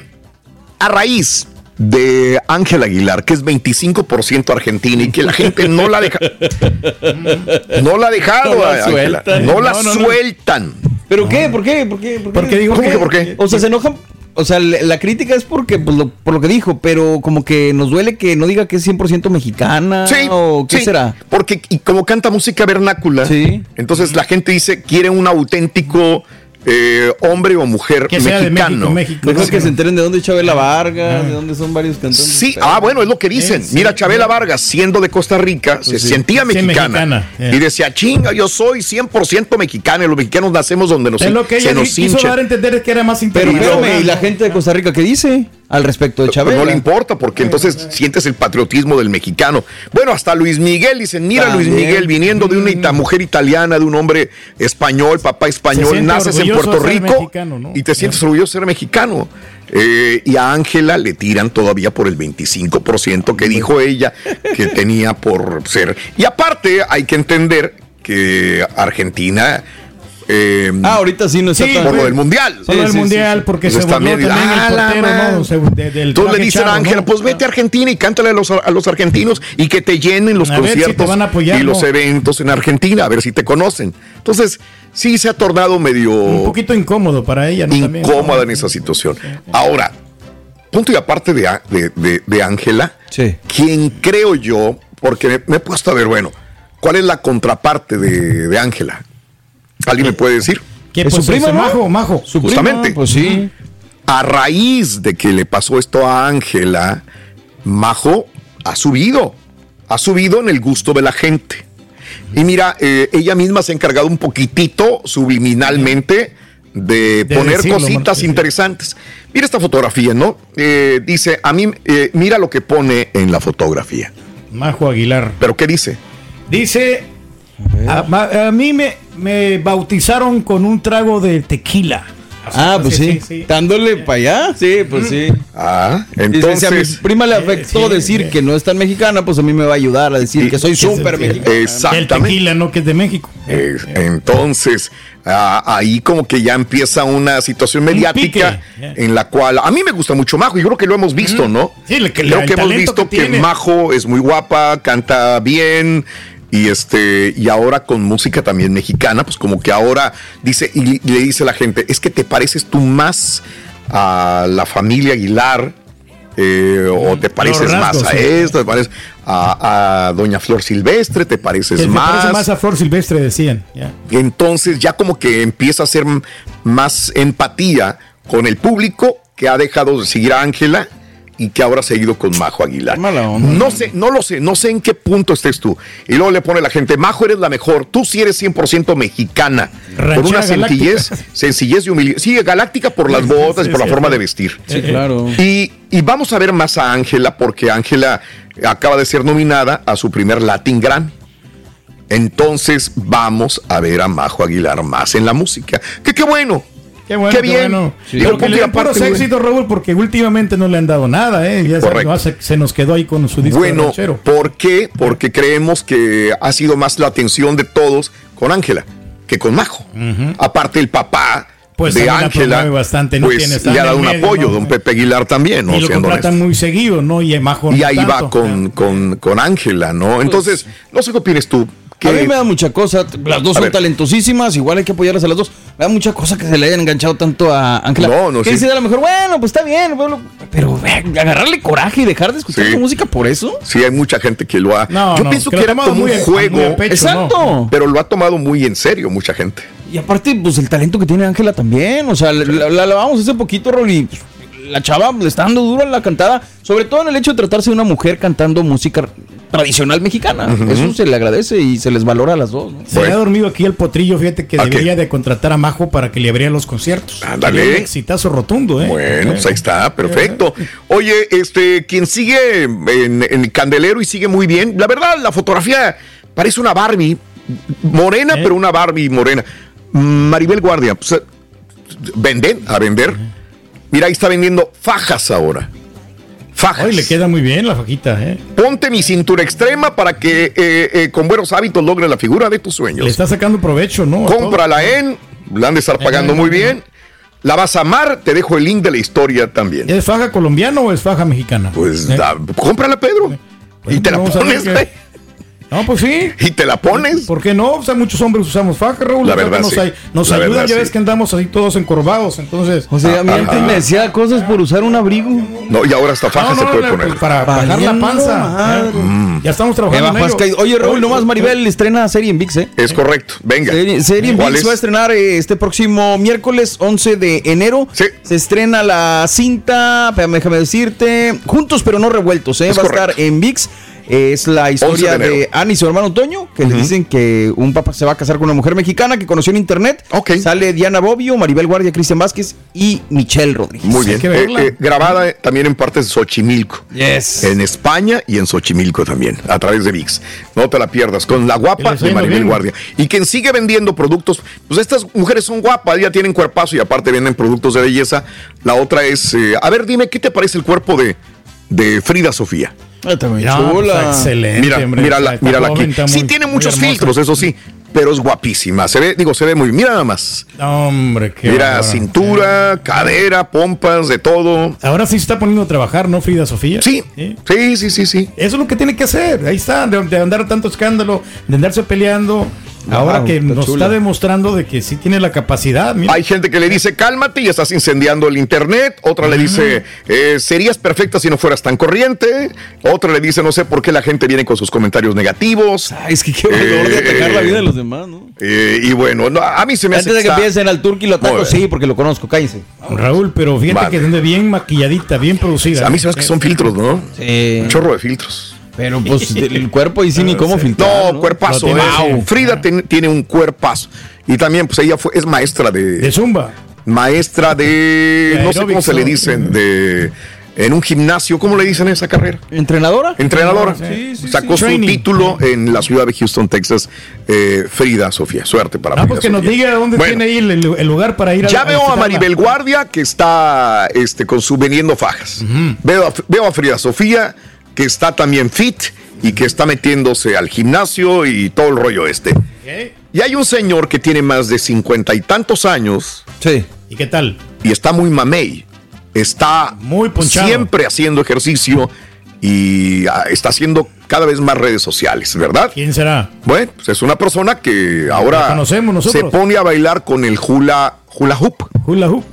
a raíz de Ángel Aguilar, que es 25% argentina y que la gente no la deja. No la ha dejado, No la sueltan. No la No, no, no. sueltan. ¿Pero qué? ¿Por qué? ¿Por qué? ¿Por qué? Porque digo ¿Cómo que- que por qué? O sea, se enojan. O sea, la crítica es porque, pues, lo- por lo que dijo, pero como que nos duele que no diga que es 100% mexicana. Sí, ¿O qué sí, será? Porque y como canta música vernácula, entonces la gente dice quiere un auténtico eh, hombre o mujer Que sea de mexicano. México, México. Mejor que se enteren de dónde es Chabela Vargas, de dónde son varios cantantes. Sí, ah, bueno, es lo que dicen. Mira, Chabela Vargas, siendo de Costa Rica, se Pues sí. sentía Sí, mexicana. mexicana, yeah. Y decía, chinga, yo soy 100% mexicana. Y los mexicanos nacemos donde nos, es lo que se ella nos quiso hincha. dar a entender es que era más Pero inteligente. espérame, ¿y la gente de Costa Rica qué dice al respecto de Pues Chabela? no le importa, porque entonces sientes el patriotismo del mexicano. Bueno, hasta Luis Miguel, dicen, mira Luis. Miguel, viniendo de una ita- mujer italiana, de un hombre español, papá español, naces en Puerto Rico mexicano, ¿no? y te sientes orgulloso de ser mexicano. Eh, y a Ángela le tiran todavía por el 25% que dijo ella que tenía por ser. Y aparte, hay que entender que Argentina. Eh, Ah, ahorita sí no está Sí, tan- por lo del mundial. Solo el mundial, porque se está también ah, el la portero, madre. ¿no? Se- de- del Entonces le dicen a Ángela, ¿no? pues vete a Argentina y cántale a los, a los argentinos y que te llenen los A si conciertos apoyar, y los eventos en Argentina, a ver si te conocen. Entonces, sí se ha tornado medio Un poquito incómodo para ella, ¿no? También, ¿no? incómoda en esa situación. Ahora, punto y aparte de A- de- de de Ángela, quien creo yo, porque me, me he puesto a ver, bueno, ¿cuál es la contraparte de de Ángela? ¿Alguien me puede decir? ¿Qué, pues, ese Majo, Majo. Su prima, Justamente. pues sí. A raíz de que le pasó esto a Ángela, Majo ha subido, ha subido en el gusto de la gente. Y mira, eh, ella misma se ha encargado un poquitito subliminalmente de, De poner decirlo, cositas Martín. interesantes. Mira esta fotografía, ¿no? Eh, dice, a mí, eh, mira lo que pone en la fotografía. Majo Aguilar. ¿Pero qué dice? Dice, a, mí me, me bautizaron con un trago de tequila. Ah, pues sí. Dándole para allá. Sí, pues sí. Ah, Dice, si a mi entonces... prima le afectó decir que no es tan mexicana, pues a mí me va a ayudar a decir que soy súper mexicana. El Exactamente. tequila, no que es de México. Eh, entonces, ah, ahí como que ya empieza una situación mediática en la cual a mí me gusta mucho Majo y yo creo que lo hemos visto, ¿no? Sí, le- que- creo el que hemos visto que. Majo es muy guapa, canta bien, Y este, y ahora con música también mexicana, pues como que ahora dice, y le dice a la gente, es que te pareces tú más a la familia Aguilar, eh, o te pareces más a sí. esto, te pareces a, a Doña Flor Silvestre, te pareces más. parece más a Flor Silvestre, decían. Entonces ya como que empieza a m- más empatía con el público que ha dejado de seguir a Ángela y que ahora ha seguido con Majo Aguilar. No sé, no lo sé, no sé en qué punto estés tú. Y luego le pone la gente, Majo eres la mejor, tú sí eres 100% mexicana. Ranchera por una sencillez, sencillez y humildad. Sí, galáctica por las botas y por la sí, forma de vestir. Sí, claro. Y, y vamos a ver más a Ángela porque Ángela acaba de ser nominada a su primer Latin Grammy. Entonces vamos a ver a Majo Aguilar más en la música. Que qué bueno. Qué bueno, Qué qué, bien. bueno. Sí. Pero Porque que le puros éxitos, Raúl, porque últimamente no le han dado nada, ¿eh? Ya se, Correcto. se nos quedó ahí con su disco Bueno. ¿por qué? Porque creemos que ha sido más la atención de todos con Ángela que con Majo. Aparte el papá Pues de Ángela, bastante, no pues le ha dado un medio, apoyo, ¿no? don Pepe Aguilar también, ¿no? y lo Siendo contratan honesto. muy seguido, ¿no? Y Majo Y no ahí va tanto. con, con, con Ángela, ¿no? Entonces, no sé qué opinas tú. A mí me da mucha cosa, las dos A son ver. talentosísimas, igual hay que apoyarlas a las dos. Me da mucha cosa que se le hayan enganchado tanto a Ángela. No, no, que sí. dice a lo mejor, bueno, pues está bien, bueno, pero ve, agarrarle coraje y dejar de escuchar Sí. su música por eso. Sí, hay mucha gente que lo ha. No, Yo no, pienso que era tomado como muy un juego. muy a pecho, Exacto. ¿no? Pero lo ha tomado muy en serio mucha gente. Y aparte, pues el talento que tiene Ángela también. O sea, la, la lavamos hace poquito, Rol, y pues, la chava le está dando duro a la cantada. Sobre todo en el hecho de tratarse de una mujer cantando música tradicional mexicana. Eso se le agradece y se les valora a las dos. ¿no? Se le ha dormido aquí el potrillo, fíjate que ¿A debería de contratar a Majo para que le abriera los conciertos. Ándale. Un exitazo rotundo, ¿eh? Bueno, pues ahí está, perfecto. Oye, este, quien sigue en, en el candelero y sigue muy bien, la verdad, la fotografía parece una Barbie, morena, pero una Barbie morena. Maribel Guardia, pues, eh, venden, a vender. Mira, ahí está vendiendo fajas ahora. Fajas. Hoy le queda muy bien la fajita, ¿eh? Ponte mi cintura extrema para que eh, eh, con buenos hábitos logres la figura de tus sueños. Le está sacando provecho, ¿no? Cómprala en, la han de estar pagando muy bien. La vas a amar, te dejo el link de la historia también. ¿Es faja colombiana o es faja mexicana? Pues da- cómprala, Pedro. y te la vamos a ver pones, güey. No, pues sí. Y te la pones. ¿Por qué no? O sea, muchos hombres usamos faja, Raúl. La verdad, nos, sí. ay- nos La ayudan, verdad, ya sí. ves que andamos así todos encorvados, entonces... O sea, mi Ah, antes ah, me decía cosas por usar un abrigo. No, y ahora esta faja No, se no, puede no, poner. pues, para bajar la Valiendo panza. madre. Ya, ya estamos trabajando en ello. caído. Oye, Raúl, nomás Maribel estrena serie en VIX, ¿eh? Es correcto, venga. Serie, serie en ¿Cuál VIX es? va a estrenar eh, este próximo miércoles 11 de enero. Se estrena la cinta, déjame decirte, Juntos pero no revueltos, ¿eh? Es va a estar en VIX. Es la historia 11 de de. Annie y su hermano Toño, que le dicen que un papá se va a casar con una mujer mexicana que conoció en internet. Sale Diana Bobbio, Maribel Guardia, Cristian Vázquez y Michelle Rodríguez. Muy bien. Eh, eh, grabada eh, también en partes de Xochimilco. Yes. En España y en Xochimilco también, a través de VIX. No te la pierdas. Con la guapa de Maribel bien. Guardia. Y quien sigue vendiendo productos, pues estas mujeres son guapas, ya tienen cuerpazo y aparte venden productos de belleza. La otra es, eh, a ver, dime, ¿qué te parece el cuerpo de, de Frida Sofía? Ah, está muy No, chula. pues, excelente, Mira, hombre. mírala, Está mírala joven, aquí. está sí muy- tiene muchos filtros, eso sí, pero es guapísima. Se ve, digo, se ve muy bien. Mira nada más. Hombre, qué Mira, bárbaro. cintura, cadera, pompas, de todo. Ahora sí se está poniendo a trabajar, ¿no, Frida Sofía? Sí, sí, sí, sí, sí. Eso es lo que tiene que hacer. Ahí está, de, de andar tanto escándalo, de andarse peleando. Ahora Wow, que está nos chula. está demostrando de que sí tiene la capacidad. mira. Hay gente que le dice, cálmate y estás incendiando el internet. Otra le dice, eh, serías perfecta si no fueras tan corriente. Otra le dice, no sé por qué la gente viene con sus comentarios negativos. es que qué valor de atacar la vida de los demás, ¿no? Eh, y bueno, no, a mí se me hace Antes de que está- empiecen al turqui lo ataco, sí, porque lo conozco, cállense. Raúl, pero fíjate Vale. que ande bien maquilladita, bien producida. A mí se me hace que son filtros, ¿no? Sí. Un chorro de filtros. Pero pues el cuerpo y sí ni cómo filtrar. No, cuerpazo. Lo tiene, eh. Frida ten- tiene un cuerpazo. Y también, pues ella fue, es maestra de. De Zumba. Maestra de. De no sé cómo se le ¿no? dicen. De. En un gimnasio, ¿cómo le dicen esa carrera? ¿Entrenadora? Entrenadora. Sí, sí, Sacó sí. su Training. título en la ciudad de Houston, Texas. eh, Frida Sofía. Suerte para Ah, Frida pues que nos diga dónde Bueno, tiene ahí el, el lugar para ir Ya veo a. Maribel Guardia que está este, con su vendiendo fajas. veo, a, veo a Frida Sofía que está también fit y que está metiéndose al gimnasio y todo el rollo este. Y hay un señor que tiene más de cincuenta y tantos años. Sí. ¿Y qué tal? Y está muy mamey. Está Muy ponchado. siempre haciendo ejercicio y ah, está haciendo cada vez más redes sociales, ¿verdad? ¿Quién será? Bueno, pues es una persona que ahora conocemos se nosotros. pone a bailar con el hula, hula hoop. Hula hoop.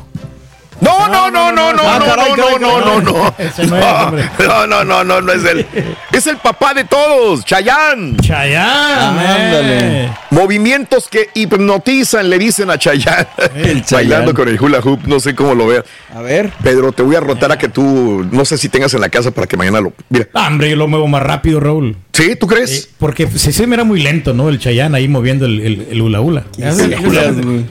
No, no, no, no, no, Ah, no, no, no, no, no. No. No, no, no, no, no es él. Es el papá de todos, Chayán. Chayán, Ándale. Movimientos que hipnotizan, le dicen a Chayán. Bailando con el hula hoop, no sé cómo lo veas. A ver. Pedro, te voy a rotar a que tú, no sé si tengas en la casa para que mañana lo. Mira. Ah, hombre, yo lo muevo más rápido, Raúl. ¿Sí? ¿Tú crees? porque se, me era muy lento, ¿no? El Chayán ahí moviendo el, hula hula.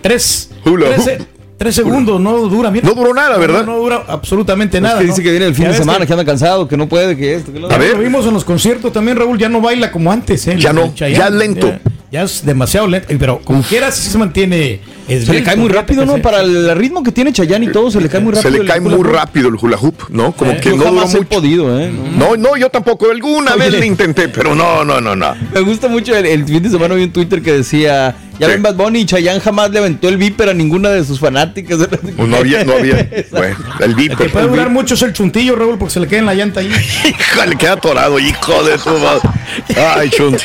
Tres. Hula hoop. Tres segundos, no dura. Mira. No duró nada, ¿verdad? No, no dura absolutamente nada. Es que dice ¿no? que viene el fin de semana, que- que anda cansado, que no puede, que esto, que lo Ya lo vimos en los conciertos también, Raúl, ya no baila como antes, ¿eh? Ya no, ya es lento. Ya, ya es demasiado lento, pero como quieras sí se mantiene. Se le cae muy rápido, ¿no? Para el ritmo que tiene Chayanne y todo, se le cae muy Se rápido. le cae el hula muy rápido el hula hoop, ¿no? Como Eh, que yo no duró mucho. podido, ¿eh? No, no, yo tampoco. Alguna Oye. vez le intenté, pero no, no, no, no. Me gusta mucho el, el fin de semana vi un Twitter que decía, ya ven Bad Bunny y Chayanne jamás le aventó el viper a ninguna de sus fanáticas. Pues no había, no había. Bueno, el El viper. que puede el durar mucho es el chuntillo, Raúl, porque se le queda en la llanta ahí. Hija, le queda atorado, hijo de tu madre. Ay, chunti.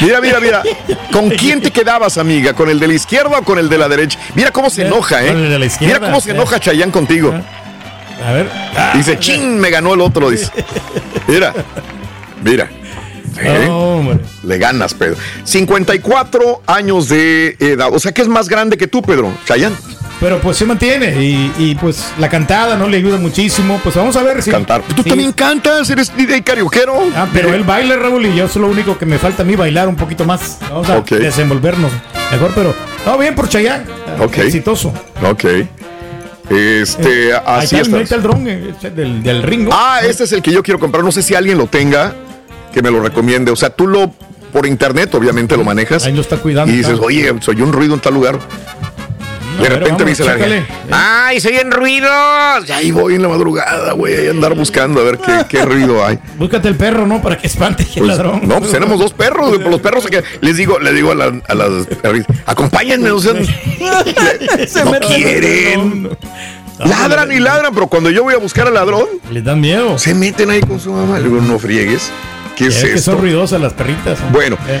Mira, mira, mira. ¿Con quién te quedabas, amiga? ¿Con el de la izquierda o con el de la derecha? Mira cómo se enoja, ¿eh? Con el de la izquierda, Mira cómo se enoja Chayán contigo. A ver. Dice, chin, me ganó el otro, dice. Mira, mira. ¿Eh? Hombre. Le ganas, Pedro. 54 años de edad. O sea que es más grande que tú, Pedro. Chayán. Pero pues se mantiene y, y, pues la cantada no le ayuda muchísimo. Pues vamos a ver si. Cantar. Tú sí. también cantas, eres DJ karaokeero. Ah, pero él baila, Raúl, y yo es lo único que me falta a mí bailar un poquito más. Vamos a desenvolvernos mejor, pero. No, bien por Chayanne. Ok. Exitoso. Ok. Este, Ahí así está, ahí está el dron eh, ese del, del ringo. Ah, este es el que yo quiero comprar. No sé si alguien lo tenga, que me lo recomiende. O sea, tú lo, por internet, obviamente lo manejas. Ahí lo está cuidando. Y dices, oye, soy un ruido en tal lugar. De repente me dice la gente, ¡ay, se oyen ruidos! Y ahí voy en la madrugada, güey, a andar buscando a ver qué, qué ruido hay. Búscate el perro, ¿no? Para que espante el Pues, ladrón. no, pues tenemos dos perros, güey, los perros que les digo, les digo a, la- a las perritas, acompáñenme, o sea, Se no quieren. Ladran y ladran, pero cuando yo voy a buscar al ladrón, Les dan miedo. se meten ahí con su mamá. Le digo, no friegues. ¿Qué es Es que esto? son ruidosas las perritas. Bueno, Eh,